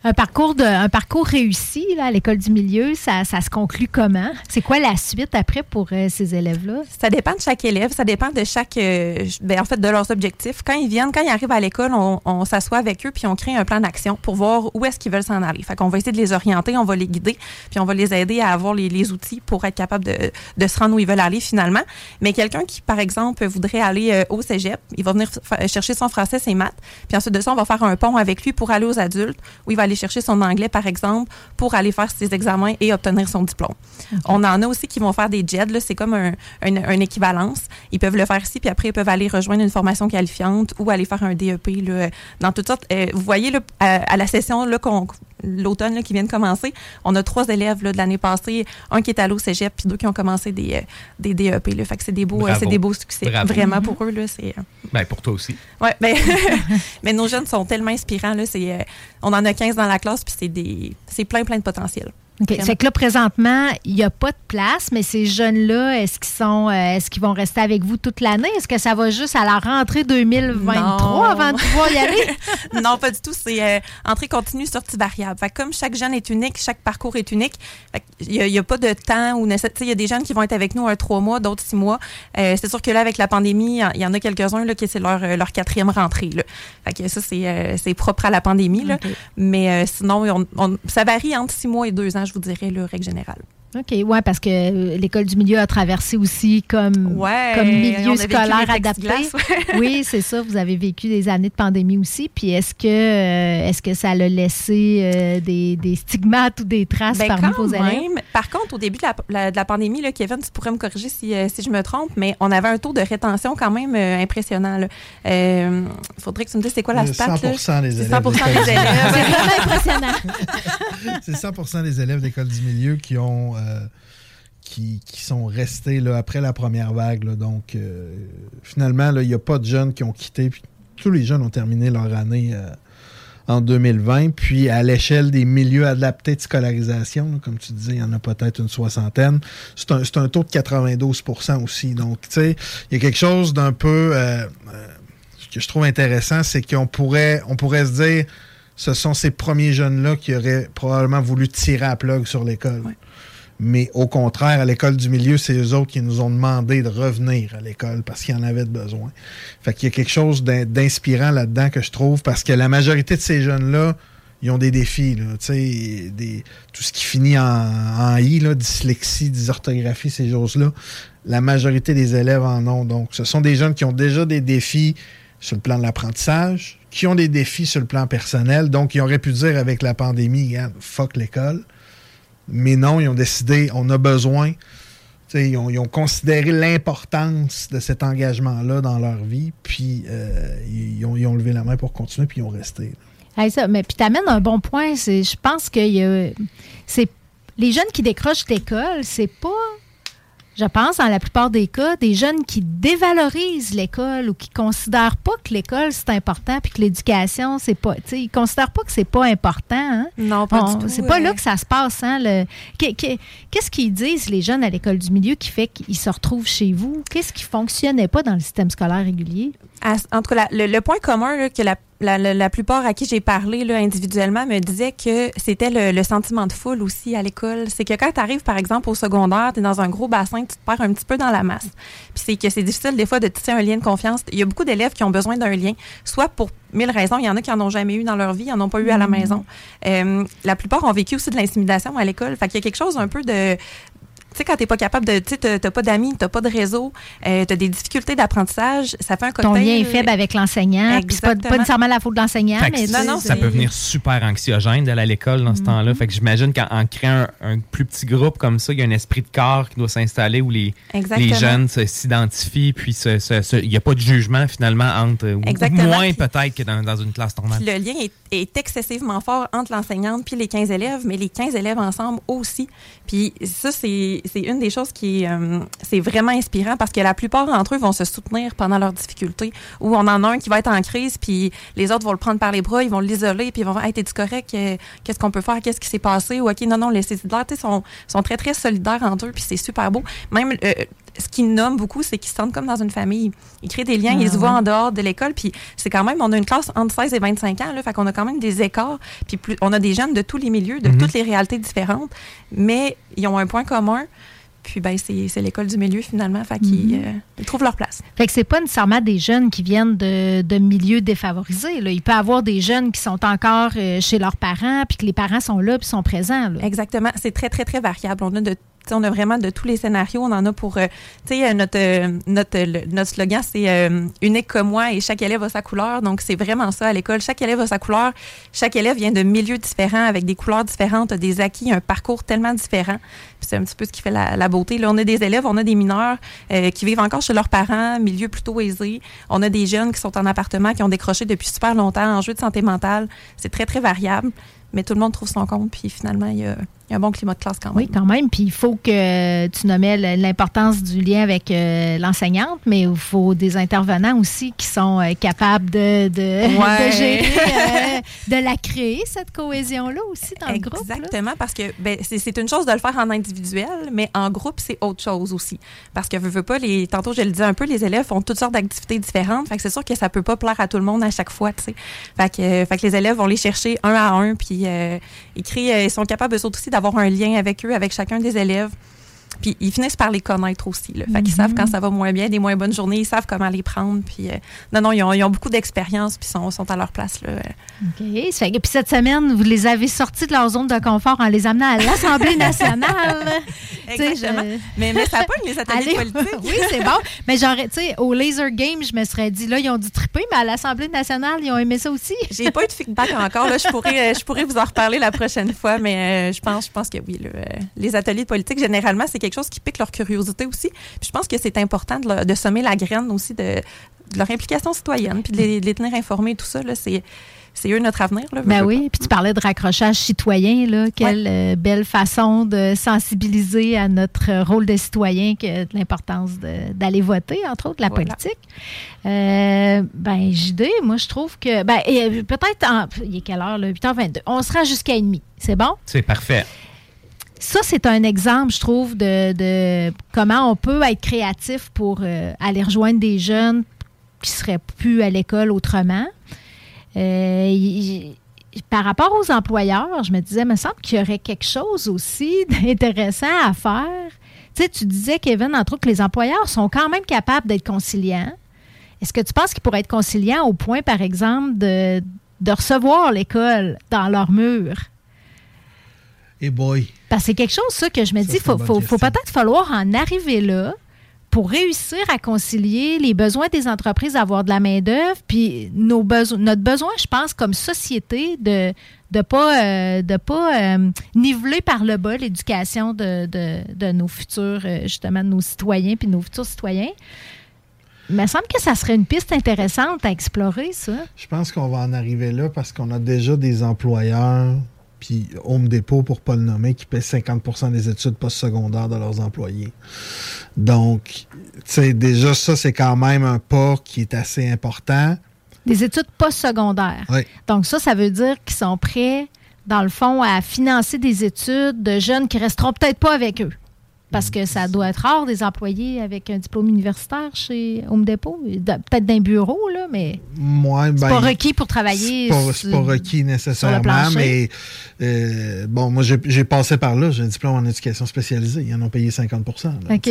Un parcours, de, un parcours réussi là, à l'école du milieu, ça, ça se conclut comment? C'est quoi la suite après pour euh, ces élèves-là? Ça dépend de chaque élève, ça dépend de chaque, euh, ben, en fait, de leurs objectifs. Quand ils viennent, quand ils arrivent à l'école, on, on s'assoit avec eux puis on crée un plan d'action pour voir où est-ce qu'ils veulent s'en aller. Fait qu'on va essayer de les orienter, on va les guider, puis on va les aider à avoir les, les outils pour être capable de, de se rendre où ils veulent aller finalement. Mais quelqu'un qui, par exemple, voudrait aller euh, au cégep, il va venir chercher son français, ses maths, puis ensuite de ça, on va faire un pont avec lui pour aller aux adultes, où il va aller chercher son anglais, par exemple, pour aller faire ses examens et obtenir son diplôme. On en a aussi qui vont faire des JED, là, c'est comme un, un, un équivalence. Ils peuvent le faire ici, puis après, ils peuvent aller rejoindre une formation qualifiante ou aller faire un DEP là, dans toutes sortes. Euh, vous voyez, là, à, à la session qu'on- l'automne là, qui vient de commencer, on a trois élèves là, de l'année passée, un qui est allé au cégep, puis deux qui ont commencé des, euh, des DEP. Là. Fait que c'est des beaux, euh, Bravo. c'est des beaux succès. Bravo. Vraiment, pour eux, là, c'est... euh, Ben, pour toi aussi. Ouais, ben, mais nos jeunes sont tellement inspirants. Là, c'est, on en a 15 dans la classe, puis c'est, des, c'est plein, plein de potentiel. OK. Vraiment. Fait que là, présentement, il n'y a pas de place, mais ces jeunes-là, est-ce qu'ils sont euh, est-ce qu'ils vont rester avec vous toute l'année? Est-ce que ça va juste à la rentrée 2023 Non. avant de pouvoir y aller? non, pas du tout. C'est euh, entrée continue, sortie variable. Fait que comme chaque jeune est unique, chaque parcours est unique, il n'y a, pas de temps où il y a des jeunes qui vont être avec nous un trois mois, d'autres six mois. Euh, c'est sûr que là, avec la pandémie, il y en a quelques-uns là, qui c'est leur, leur quatrième rentrée. Là. Fait que ça, c'est, c'est propre à la pandémie. Là. Mais sinon, on- on- ça varie entre six mois et deux ans, vous dirais, là, règle générale. OK, ouais, parce que euh, l'école du milieu a traversé aussi comme, Ouais, comme milieu scolaire adapté. plexiglas, ouais. oui, c'est ça. Vous avez vécu des années de pandémie aussi. Puis est-ce que euh, est-ce que ça a laissé euh, des, des stigmates ou des traces Ben, parmi vos élèves? même, Par contre, au début de la, la- de la pandémie, là, Kevin, tu pourrais me corriger si, euh, si je me trompe, mais on avait un taux de rétention quand même euh, impressionnant. Il faudrait que tu me dises c'est quoi la stat. là? 100% des C'est élèves 100% d'école des élèves. C'est vraiment impressionnant. C'est 100 des élèves d'école du milieu qui ont euh, qui, sont restés là, après la première vague. Donc, euh, finalement, il n'y a pas de jeunes qui ont quitté. Puis, tous les jeunes ont terminé leur année euh, en 2020. Puis, à l'échelle des milieux adaptés de scolarisation, comme tu disais, il y en a peut-être une soixantaine. C'est un, un taux de 92% aussi. Donc, tu sais, il y a quelque chose d'un peu... ce que je trouve intéressant, c'est qu'on pourrait, on pourrait se dire ce sont ces premiers jeunes-là qui auraient probablement voulu tirer à plug sur l'école. Mais au contraire, à l'école du milieu, c'est eux autres qui nous ont demandé de revenir à l'école parce qu'ils en avaient besoin. Fait qu'il y a quelque chose d'in- d'inspirant là-dedans que je trouve parce que la majorité de ces jeunes-là, ils ont des défis. Là, des, tout ce qui finit en, I, dyslexie, dysorthographie, ces choses-là, la majorité des élèves en ont. Donc, ce sont des jeunes qui ont déjà des défis sur le plan de l'apprentissage, qui ont des défis sur le plan personnel. Donc, ils auraient pu dire avec la pandémie, Regarde, fuck l'école. Mais non, ils ont décidé, on a besoin. Ils ont, considéré l'importance de cet engagement-là dans leur vie, puis euh, ils, ont, levé la main pour continuer, puis ils ont resté. Ça, mais puis t'amènes un bon point. Je pense que y les jeunes qui décrochent l'école, c'est pas, je pense, dans la plupart des cas, des jeunes qui dévalorisent l'école ou qui considèrent pas que l'école c'est important puis que l'éducation c'est pas, tu sais, ils considèrent pas que c'est pas important. hein? Non, pas du tout, C'est pas là que ça se passe. Hein, le- Qu'est-ce qu'ils disent les jeunes à l'école du milieu qui fait qu'ils se retrouvent chez vous? Qu'est-ce qui fonctionnait pas dans le système scolaire régulier? À- en tout cas, la- le, le point commun là, que la, la, la- la plupart à qui j'ai parlé là, individuellement me disaient que c'était le, le sentiment de foule aussi à l'école. C'est que quand tu arrives, par exemple, au secondaire, tu es dans un gros bassin, tu te perds un petit peu dans la masse. Puis c'est que c'est difficile des fois de tisser un lien de confiance. Il y a beaucoup d'élèves qui ont besoin d'un lien, soit pour mille raisons. Il y en a qui en ont jamais eu dans leur vie, ils en ont pas eu à la Mhm. maison. Euh, la plupart ont vécu aussi de l'intimidation à l'école. Fait qu'il y a quelque chose un peu de tu sais, quand t'es pas capable de, tu sais, t'as- pas d'amis, t'as pas de réseau, euh, t'as des difficultés d'apprentissage, ça fait un cocktail. Ton lien est faible avec l'enseignant. puis C'est pas, pas nécessairement la faute de l'enseignant, Fait que mais ça, tu sais, ça peut venir super anxiogène d'aller à l'école dans ce temps-là. Fait que j'imagine qu'en en créant un, un plus petit groupe comme ça, il y a un esprit de corps qui doit s'installer où les, les jeunes s'identifient, puis il n'y a pas de jugement finalement entre, ou- ou Exactement. moins peut-être que dans, dans une classe normale. Le lien est, est excessivement fort entre l'enseignante puis les 15 élèves, mais les 15 élèves ensemble aussi. Puis ça, c'est c'est une des choses qui euh, c'est vraiment inspirant parce que la plupart d'entre eux vont se soutenir pendant leurs difficultés. Ou on en a un qui va être en crise, puis les autres vont le prendre par les bras, ils vont l'isoler, puis ils vont dire Hey, t'es-tu correct? Euh, Qu'est-ce qu'on peut faire? Qu'est-ce qui s'est passé? Ou OK, non, non, laissez-y de Ils sont, sont très, très solidaires entre eux, puis c'est super beau. Même euh, ce qu'ils nomment beaucoup, c'est qu'ils se sentent comme dans une famille. Ils créent des liens, Ah ils se voient ouais. en dehors de l'école, puis c'est quand même, on a une classe entre 16 et 25 ans, là, fait qu'on a quand même des écarts, puis plus, on a des jeunes de tous les milieux, de Mhm. toutes les réalités différentes, mais ils ont un point commun, puis ben, c'est l'école du milieu finalement, fait qu'ils Mhm. euh, trouvent leur place. Fait que c'est pas nécessairement des jeunes qui viennent de, de milieux défavorisés. Là. Il peut y avoir des jeunes qui sont encore euh, chez leurs parents, puis que les parents sont là, puis sont présents. là. Exactement. C'est très, très, très variable. On a de on a vraiment de tous les scénarios. On en a pour. euh, tu sais, euh, notre, euh, notre, notre slogan, c'est euh, unique comme moi et chaque élève a sa couleur. Donc, c'est vraiment ça à l'école. Chaque élève a sa couleur. Chaque élève vient de milieux différents, avec des couleurs différentes, des acquis, un parcours tellement différent. C'est un petit peu ce qui fait la, beauté. Là, on a des élèves, on a des mineurs qui vivent encore chez leurs parents, milieu plutôt aisé. On a des jeunes qui sont en appartement, qui ont décroché depuis super longtemps en jeu de santé mentale. C'est très, très variable. Mais tout le monde trouve son compte. Puis finalement, il y a, il y a un bon climat de classe quand même. Oui, quand même. Puis il faut que tu nommais l'importance du lien avec euh, l'enseignante, mais il faut des intervenants aussi qui sont euh, capables de, de, Ouais. de gérer, euh, de la créer, cette cohésion-là aussi dans le groupe. Exactement, parce que ben, c'est une chose de le faire en individuel, mais en groupe, c'est autre chose aussi. Parce que, veux, veux pas, les, tantôt, je le disais un peu, les élèves font toutes sortes d'activités différentes. Fait que c'est sûr que ça peut pas plaire à tout le monde à chaque fois, tu sais. Fait que, fait que les élèves vont les chercher un à un, puis ils, créent, ils sont capables, eux autres aussi, d'avoir un lien avec eux, avec chacun des élèves. Puis ils finissent par les connaître aussi. Là. Fait qu'ils savent quand ça va moins bien, des moins bonnes journées, ils savent comment les prendre. Puis euh, non, non, ils ont, ils ont beaucoup d'expérience, puis sont, sont à leur place. Là. OK. Fait que- puis cette semaine, vous les avez sortis de leur zone de confort en les amenant à l'Assemblée nationale. Exactement. je- Mais, mais ça pogne les ateliers Allez, politiques. oui, c'est bon. Mais j'aurais, tu sais, au Laser Game, je me serais dit, là, ils ont dû triper, mais à l'Assemblée nationale, ils ont aimé ça aussi. J'ai pas eu de feedback encore. Là. Je, pourrais, euh, je pourrais vous en reparler la prochaine fois, mais euh, je, pense, je pense que oui. là, euh, les ateliers de politique, généralement, c'est quelque chose qui pique leur curiosité aussi. Puis je pense que c'est important de, leur- de semer la graine aussi de, de leur implication citoyenne, puis de les, de les tenir informés, tout ça. C'est c'est eux notre avenir. Là, Ben oui, puis tu parlais de raccrochage citoyen, là. Quelle euh, belle façon de sensibiliser à notre rôle de citoyen que de l'importance d'aller voter, entre autres, la Voilà. politique. Euh, ben, JD, moi, je trouve que. Ben, euh, peut-être. Il est quelle heure, là? 8h22. On sera jusqu'à demi. C'est bon? C'est parfait. Ça, c'est un exemple, je trouve, de, de comment on peut être créatif pour euh, aller rejoindre des jeunes qui seraient plus à l'école autrement. Euh, par rapport aux employeurs, je me disais, il me semble qu'il y aurait quelque chose aussi d'intéressant à faire. Tu sais, tu disais, Kevin, entre autres, que les employeurs sont quand même capables d'être conciliants. Est-ce que tu penses qu'ils pourraient être conciliants au point, par exemple, de, de recevoir l'école dans leur mur? Et boy. Parce que c'est quelque chose, ça, que je me Ça, dis, c'est faut, peut-être falloir en arriver là pour réussir à concilier les besoins des entreprises d'avoir de la main-d'œuvre, puis nos beso- notre besoin, je pense, comme société, de ne pas, euh, de pas euh, niveler par le bas l'éducation de, de- de nos futurs, euh, justement, de nos citoyens, puis de nos futurs citoyens. Il me semble que ça serait une piste intéressante à explorer, ça. Je pense qu'on va en arriver là parce qu'on a déjà des employeurs, puis Home Depot, pour pas le nommer, qui paient 50 des études postsecondaires de leurs employés. Donc, tu sais, déjà, ça, c'est quand même un pas qui est assez important. Des études postsecondaires. Oui. Donc ça, ça veut dire qu'ils sont prêts, dans le fond, à financer des études de jeunes qui resteront peut-être pas avec eux. Parce que ça doit être rare des employés avec un diplôme universitaire chez Home Depot. De- Peut-être d'un bureau, là, mais Moi, c'est ben, pas requis pour travailler. C'est pas, c'est pas requis nécessairement, mais euh, bon, moi, j'ai passé par là. J'ai un diplôme en éducation spécialisée. Ils en ont payé 50 là, OK.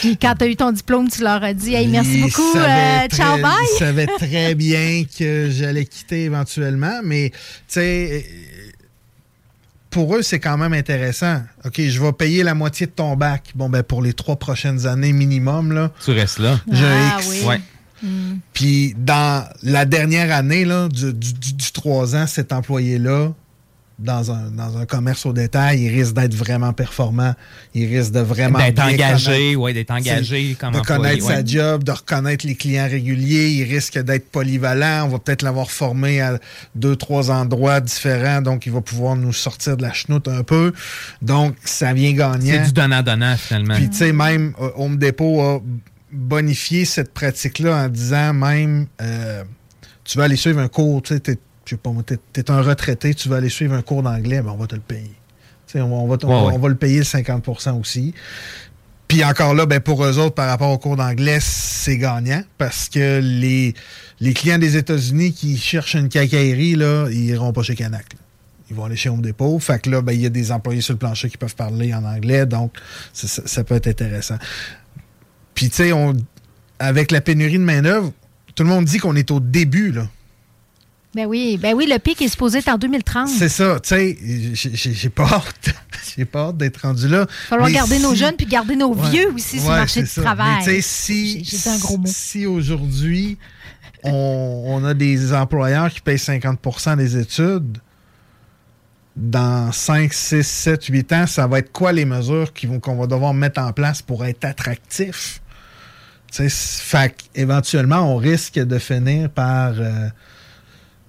Puis quand tu as eu ton diplôme, tu leur as dit Hey, merci Ils beaucoup, euh, ciao, bye. Ils savaient très bien que j'allais quitter éventuellement, mais tu sais, pour eux, c'est quand même intéressant. OK, je vais payer la moitié de ton bac. Bon, ben pour les trois prochaines années minimum, là, Tu restes là. j'ai un Ah, X. oui. Ouais. Hmm. Puis dans la dernière année là, du, du, du- du 3 ans, cet employé-là, dans un, dans un commerce au détail, il risque d'être vraiment performant. Il risque de vraiment D'être engagé, ouais, d'être engagé comme de employé, connaître sa job, de reconnaître les clients réguliers. Il risque d'être polyvalent. On va peut-être l'avoir formé à deux, trois endroits différents. Donc, il va pouvoir nous sortir de la chenoute un peu. Donc, ça vient gagnant. C'est du donnant-donnant, finalement. Puis, tu sais, même euh, Home Depot a bonifié cette pratique-là en disant même, euh, tu vas aller suivre un cours, tu sais, je sais pas t'es t'es un retraité, tu vas aller suivre un cours d'anglais, ben on va te le payer. Tu on, va- on va, te- on Ouais, va- ouais. on va le payer le 50% aussi. Puis encore là, ben pour eux autres, par rapport au cours d'anglais, c'est gagnant parce que les, les clients des États-Unis qui cherchent une cacaillerie, là, ils iront pas chez Canac. là. Ils vont aller chez Home Depot. Fait que là, ben, il y a des employés sur le plancher qui peuvent parler en anglais, donc ça, peut être intéressant. Puis, tu sais, avec la pénurie de main-d'œuvre, tout le monde dit qu'on est au début, là. Ben oui, ben oui, le pic est supposé être en 2030. C'est ça, tu sais, j'ai- pas hâte. j'ai pas hâte d'être rendu là. Il va falloir garder nos jeunes puis garder nos Ouais. vieux aussi sur le marché du ça. travail. Mais si, J'ai- j'ai dit un gros mot. si aujourd'hui, on, on a des employeurs qui payent 50% des études, dans 5, 6, 7, 8 ans, ça va être quoi les mesures qu'on va devoir mettre en place pour être attractif? Fait éventuellement, on risque de finir par euh,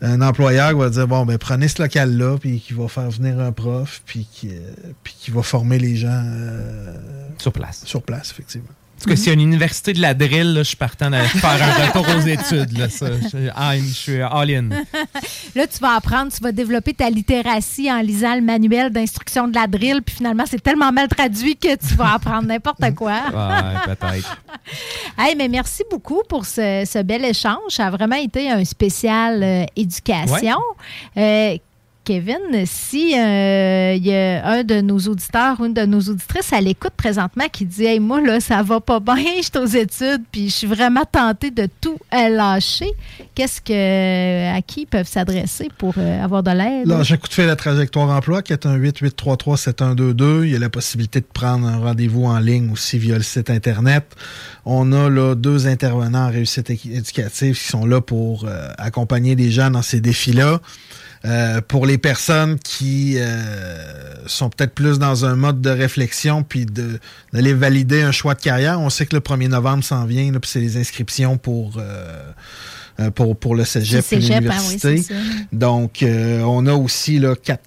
un employeur va dire bon, ben prenez ce local-là, puis qui va faire venir un prof, puis qui, euh, qui va former les gens euh, Sur place. Sur place, effectivement. En tout cas, s'il y a une université de la drill, là, je suis partant de faire un retour aux études. Là, ça. Je, je suis all-in. Là, tu vas apprendre, tu vas développer ta littératie en lisant le manuel d'instruction de la drill, puis finalement, c'est tellement mal traduit que tu vas apprendre n'importe quoi. Ouais, peut-être. Hey, mais merci beaucoup pour ce, ce bel échange. Ça a vraiment été un spécial euh, éducation. Euh, Kevin, si euh, y a un de nos auditeurs ou une de nos auditrices à l'écoute présentement qui dit Hey, moi, là, ça va pas bien, je suis aux études, puis je suis vraiment tentée de tout euh, lâcher, qu'est-ce que à qui ils peuvent s'adresser pour euh, avoir de l'aide? J'ai un coup de fil à la trajectoire emploi qui est un 8-833-7122. Il y a la possibilité de prendre un rendez-vous en ligne aussi via le site Internet. On a là deux intervenants en réussite éducative qui sont là pour euh, accompagner les gens dans ces défis-là. Euh, pour les personnes qui euh, sont peut-être plus dans un mode de réflexion puis de d'aller valider un choix de carrière, on sait que le 1er novembre s'en vient, là, puis c'est les inscriptions pour euh, euh, pour, pour le cégep et cégep, hein, oui, l'université. c'est ça. Donc, euh, on a aussi là, quatre,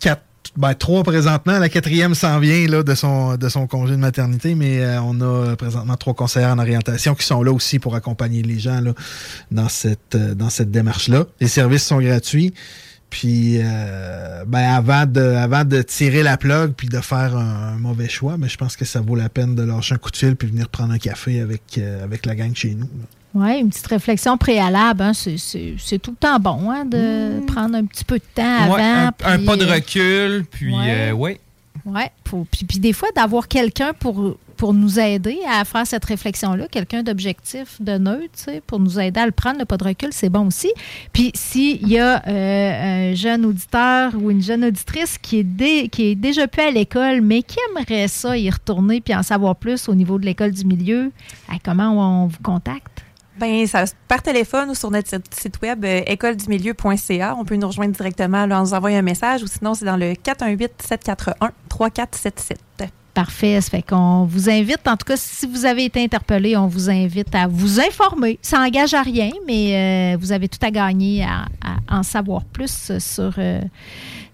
quatre, ben, trois présentement. La quatrième s'en vient là, de, son, de son congé de maternité, mais euh, on a présentement trois conseillères en orientation qui sont là aussi pour accompagner les gens là, dans cette, euh, dans cette démarche-là. Les services sont gratuits. Puis, euh, ben avant de, avant de tirer la plug puis de faire un, un mauvais choix, ben, je pense que ça vaut la peine de lâcher un coup de fil puis venir prendre un café avec, euh, avec la gang chez nous. là. Oui, une petite réflexion préalable, hein, c'est- tout le temps bon hein, de prendre un petit peu de temps avant. Ouais, un, un pas de euh, recul, puis ouais. euh, ouais. Oui, puis, puis des fois, d'avoir quelqu'un pour, pour nous aider à faire cette réflexion-là, quelqu'un d'objectif, de neutre, pour nous aider à le prendre, le pas de recul, c'est bon aussi. Puis s'il y a euh, un jeune auditeur ou une jeune auditrice qui est, déjà plus à l'école, mais qui aimerait ça y retourner puis en savoir plus au niveau de l'école du milieu, comment on vous contacte? Ça, par téléphone ou sur notre site- web euh, écoledumilieu.ca. On peut nous rejoindre directement en nous envoyant un message ou sinon c'est dans le 418-741-3477. Parfait. Ça fait qu'on vous invite, en tout cas, si vous avez été interpellé, on vous invite à vous informer. Ça n'engage à rien, mais euh, vous avez tout à gagner à, en savoir plus sur euh,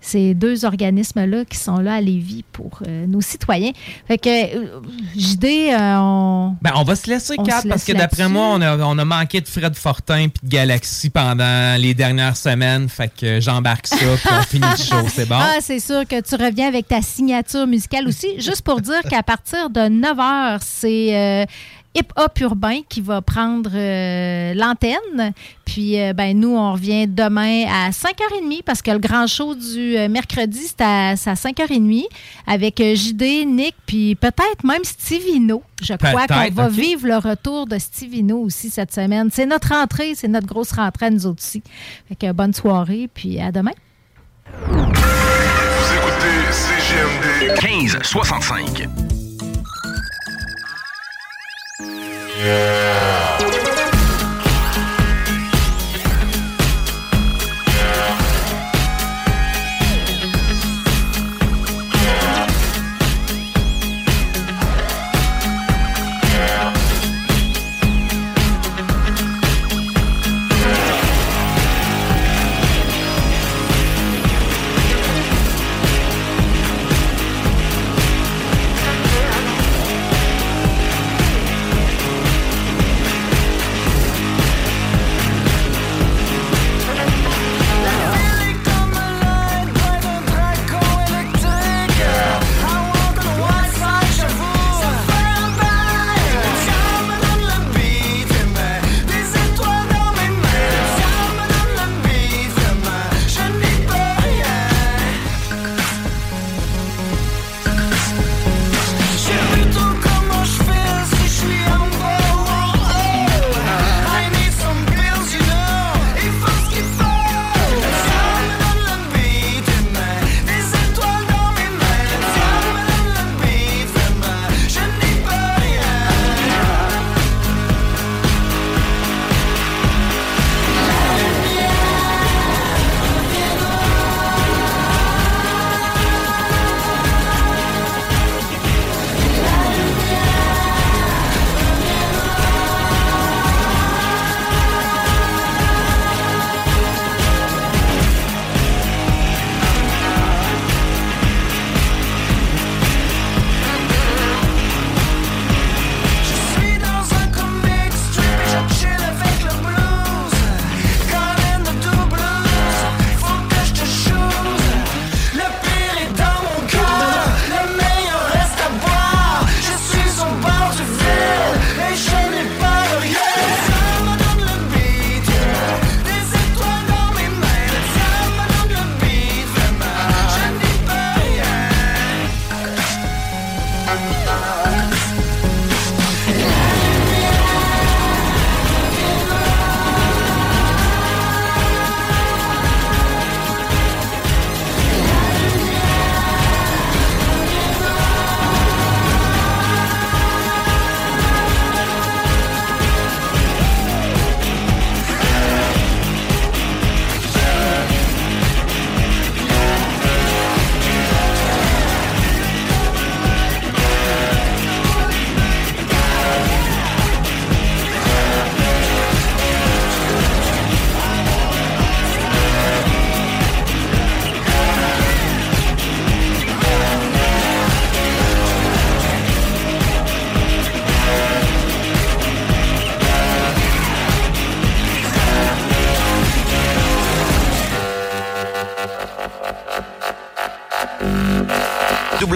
ces deux organismes-là qui sont là à Lévis pour euh, nos citoyens. Fait que, euh, JD, euh, on. Ben, on va se laisser, Kat, parce que d'après moi, on a, on a manqué de Fred Fortin puis de Galaxy pendant les dernières semaines. Fait que j'embarque ça, puis on finit le show. C'est bon? Ah, c'est sûr que tu reviens avec ta signature musicale aussi. Juste pour dire qu'à partir de 9 h, c'est euh, Hip Hop Urbain qui va prendre euh, l'antenne. Puis, euh, ben, nous, on revient demain à 5h30 parce que le grand show du euh, mercredi, c'est à, c'est à 5h30 avec euh, JD, Nick, puis peut-être même Stivino. Je crois qu'on va vivre le retour de Stivino aussi cette semaine. C'est notre rentrée, c'est notre grosse rentrée à nous autres aussi. Fait que bonne soirée, puis à demain. Vous écoutez CGMD 1565. Yeah.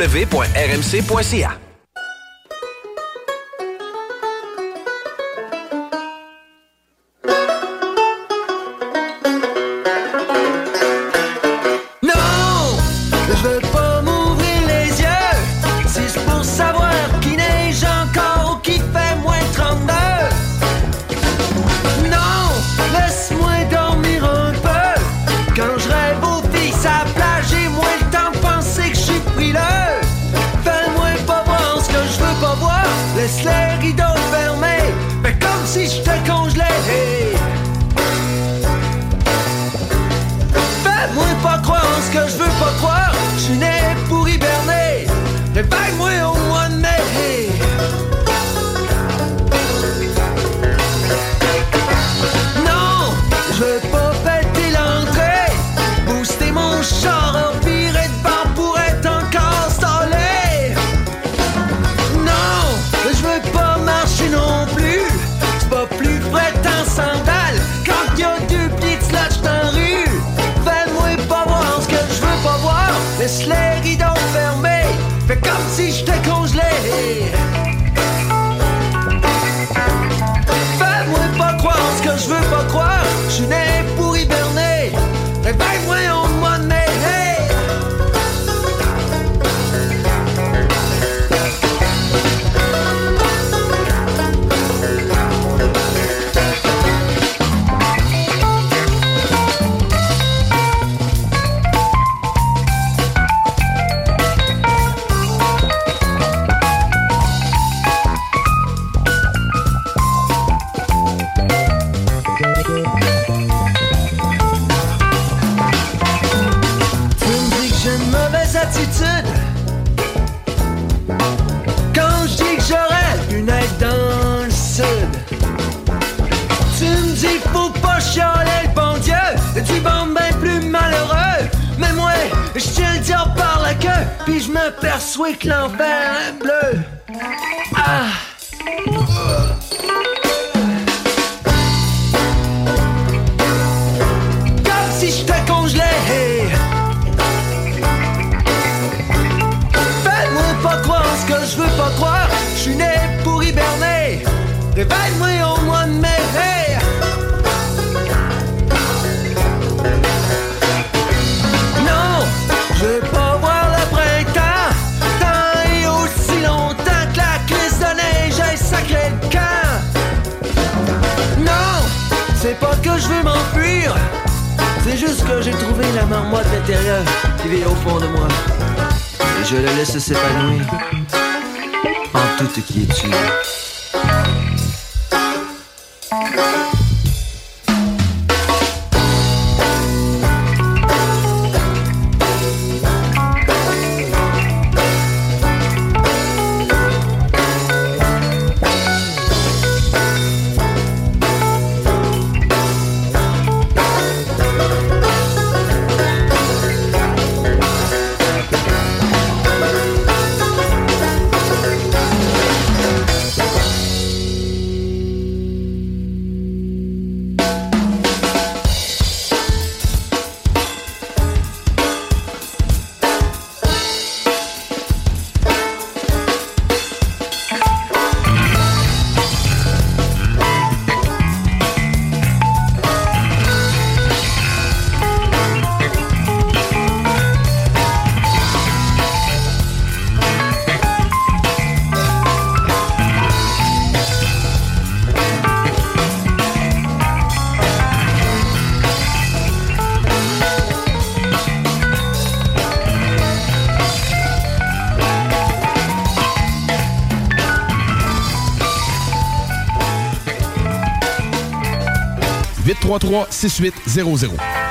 www.rmc.ca. Nightclub 333-6800.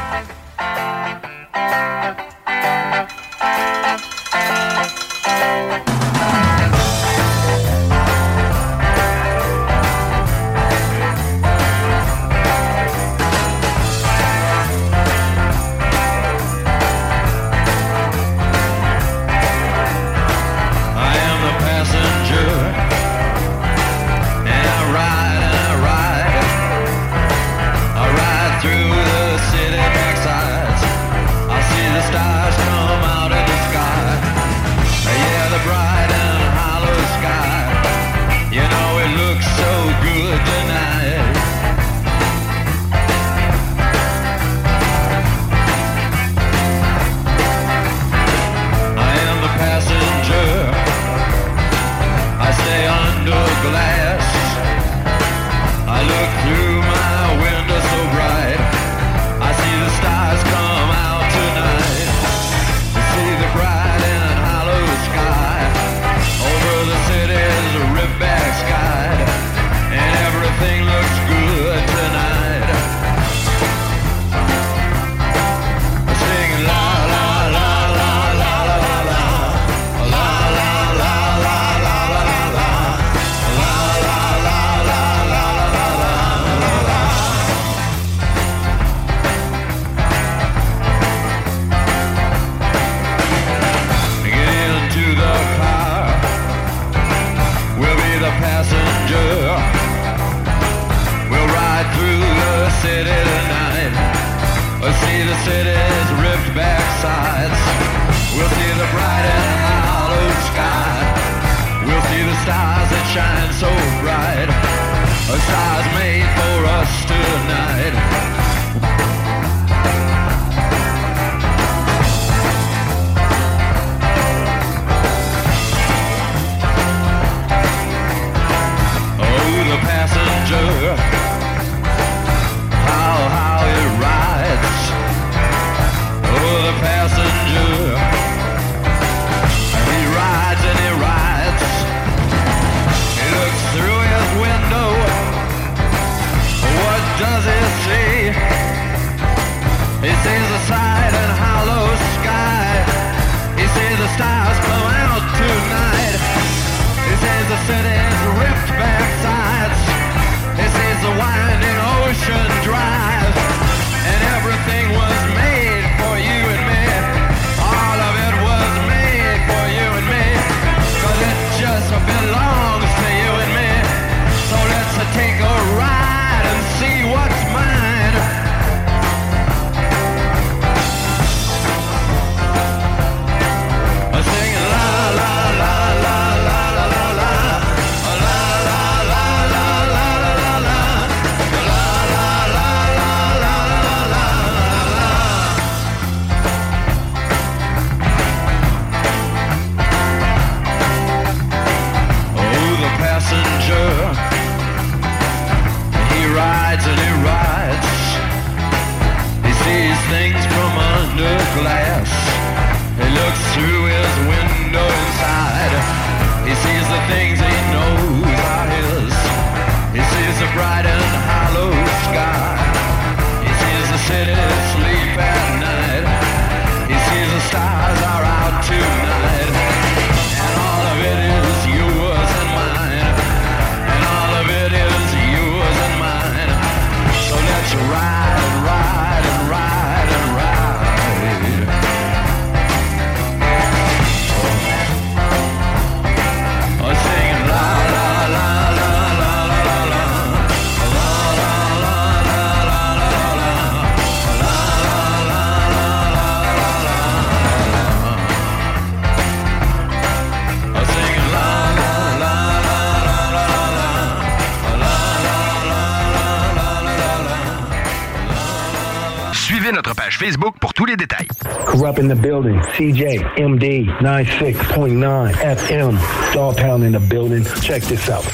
In the building. CJ, MD, 96.9 FM. Dog Pound in the building. Check this out.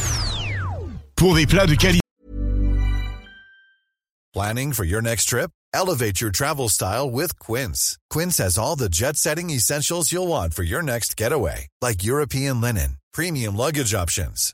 Pour des plats de qualité. Planning for your next trip? Elevate your travel style with Quince. Quince has all the jet setting essentials you'll want for your next getaway, like European linen, premium luggage options,